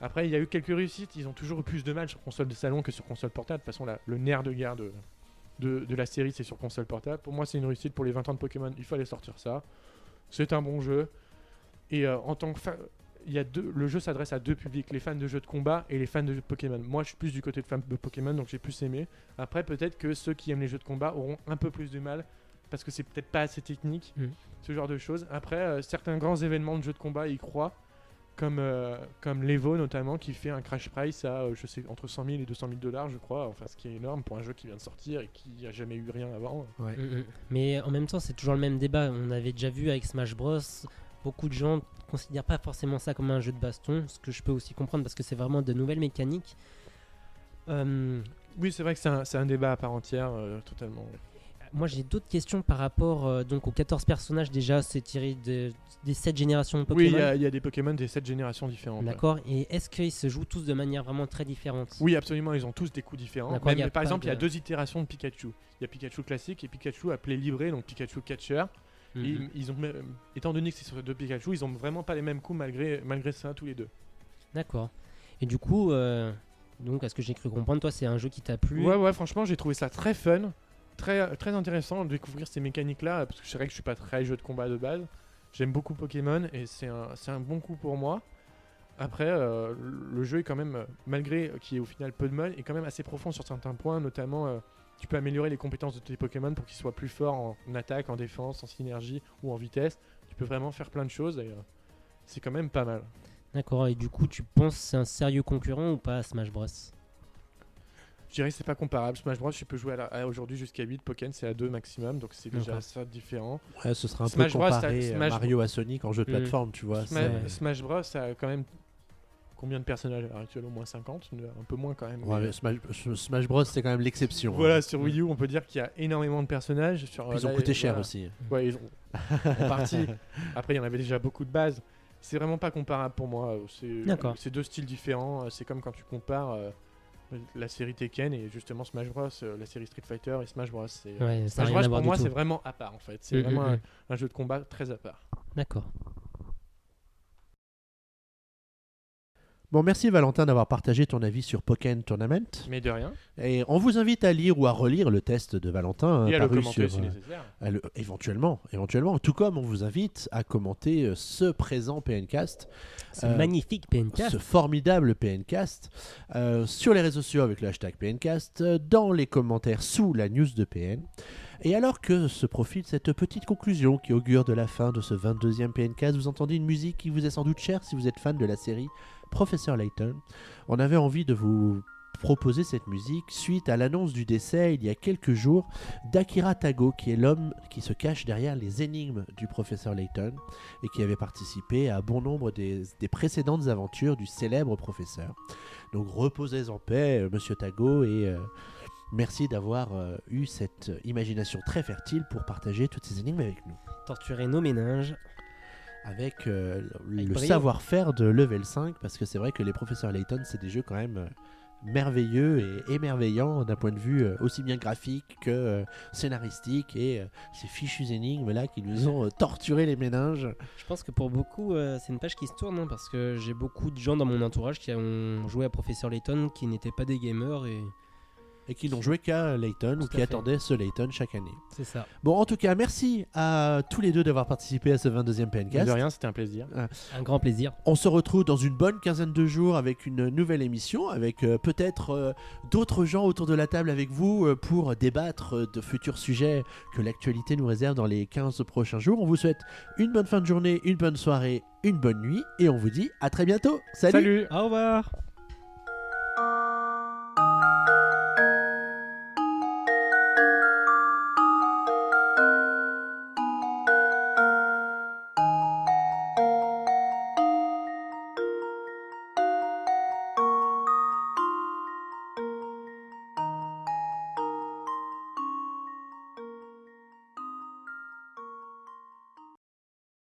Après, il y a eu quelques réussites. Ils ont toujours eu plus de mal sur console de salon que sur console portable. De toute façon, le nerf de guerre de, de, de la série, c'est sur console portable. Pour moi, c'est une réussite pour les 20 ans de Pokémon. Il fallait sortir ça. C'est un bon jeu. Et euh, en tant que fan, il y a deux, le jeu s'adresse à deux publics, les fans de jeux de combat et les fans de jeux de Pokémon. Moi, je suis plus du côté de fans de Pokémon, donc j'ai plus aimé. Après, peut-être que ceux qui aiment les jeux de combat auront un peu plus de mal parce que c'est peut-être pas assez technique, Mhm. ce genre de choses. Après, euh, certains grands événements de jeux de combat y croient, comme, euh, comme l'Evo notamment, qui fait un crash price à, euh, je sais, entre 100 000 et 200 000 dollars, je crois, enfin, ce qui est énorme pour un jeu qui vient de sortir et qui a jamais eu rien avant. Ouais. Mhm. Mais en même temps, c'est toujours le même débat. On avait déjà vu avec Smash Bros. Beaucoup de gens considèrent pas forcément ça comme un jeu de baston, ce que je peux aussi comprendre parce que c'est vraiment de nouvelles mécaniques. Euh, Oui, c'est vrai que c'est un, c'est un débat à part entière, euh, totalement. Moi, j'ai d'autres questions par rapport euh, donc aux 14 personnages. Déjà, c'est tiré de- des 7 générations de Oui, Pokémon. il y, a- il y a des Pokémon des 7 générations différentes. D'accord. Et est-ce qu'ils se jouent tous de manière vraiment très différente? Oui, absolument, ils ont tous des coups différents. Même, par exemple, il y a de- deux itérations de Pikachu. Il y a Pikachu classique et Pikachu appelé livré, donc Pikachu catcher. Mhm. ils, ils ont, étant donné que c'est sur deux Pikachu, ils ont vraiment pas les mêmes coups malgré, malgré ça tous les deux. D'accord. Et du coup, euh, donc, à ce que j'ai cru comprendre, toi, c'est un jeu qui t'a plu. Ouais, ouais, franchement, j'ai trouvé ça très fun, très, très intéressant de découvrir ces mécaniques-là, parce que c'est vrai que je suis pas très jeu de combat de base. J'aime beaucoup Pokémon et c'est un, un bon coup pour moi. Après, euh, le jeu est quand même, euh, malgré qu'il y ait au final peu de modes, est quand même assez profond sur certains points, notamment euh, tu peux améliorer les compétences de tes Pokémon pour qu'ils soient plus forts en attaque, en défense, en synergie ou en vitesse. Tu peux vraiment faire plein de choses et c'est quand même pas mal. D'accord. Et du coup, tu penses c'est un sérieux concurrent ou pas à Smash Bros? Je dirais que c'est pas comparable. Smash Bros, tu peux jouer à la- à aujourd'hui jusqu'à 8, Pokémon c'est à 2 maximum, donc c'est déjà ça différent. Ouais, ce sera un Smash peu Bros, comparé ça- à Smash- Mario à Sonic en jeu de Mhm. plateforme, tu vois. Smash Bros a quand même combien de personnages à l'heure actuelle Au moins 50, un peu moins quand même. Ouais, mais- mais Smash, Smash Bros, c'est quand même l'exception. hein. Voilà, sur Wii U, on peut dire qu'il y a énormément de personnages. Sur, Ils ont là, coûté cher voilà. aussi. Ouais, ils ont en partie. Après, il y en avait déjà beaucoup de bases. C'est vraiment pas comparable pour moi. C'est D'accord. c'est deux styles différents. C'est comme quand tu compares euh, la série Tekken et justement Smash Bros, euh, la série Street Fighter et Smash Bros. C'est- Ouais, Smash Bros pour moi, c'est vraiment à part en fait. C'est Mhm, vraiment mhm. un, un jeu de combat très à part. D'accord. Bon, merci Valentin d'avoir partagé ton avis sur Pokémon Tournament. Mais de rien. Et on vous invite à lire ou à relire le test de Valentin. Et euh, à le paru commenter sur, si euh, nécessaire. à le- éventuellement, éventuellement. Tout comme on vous invite à commenter euh, ce présent PNcast, Ce Euh, magnifique PNK. ce formidable PNcast, euh, sur les réseaux sociaux avec le hashtag PNcast, dans les commentaires sous la news de PN. Et alors que se profile cette petite conclusion qui augure de la fin de ce 22e PNcast, vous entendez une musique qui vous est sans doute chère si vous êtes fan de la série Professeur Layton. On avait envie de vous proposé cette musique suite à l'annonce du décès il y a quelques jours d'Akira Tago, qui est l'homme qui se cache derrière les énigmes du professeur Layton et qui avait participé à bon nombre des, des précédentes aventures du célèbre professeur. Donc reposez en paix, euh, monsieur Tago, et euh, merci d'avoir euh, eu cette imagination très fertile pour partager toutes ces énigmes avec nous. Torturer nos méninges. Avec euh, le savoir-faire de level 5, parce que c'est vrai que les professeurs Layton, c'est des jeux quand même euh, merveilleux et émerveillants d'un point de vue euh, aussi bien graphique que euh, scénaristique, et euh, ces fichus énigmes là qui nous ont euh, torturé les méninges. Je pense que pour beaucoup, euh, c'est une page qui se tourne, hein, parce que j'ai beaucoup de gens dans mon entourage qui ont joué à Professeur Layton qui n'étaient pas des gamers et Et qui n'ont joué qu'à Layton ou qui fait. attendaient ce Layton chaque année. c'est ça. Bon, en tout cas, merci à tous les deux d'avoir participé à ce 22e Mais PNcast. De rien, c'était un plaisir. Un grand plaisir. On se retrouve dans une bonne quinzaine de jours avec une nouvelle émission, avec euh, peut-être euh, d'autres gens autour de la table avec vous euh, pour débattre de futurs sujets que l'actualité nous réserve dans les 15 prochains jours. On vous souhaite une bonne fin de journée, une bonne soirée, une bonne nuit et on vous dit à très bientôt. Salut Salut Au revoir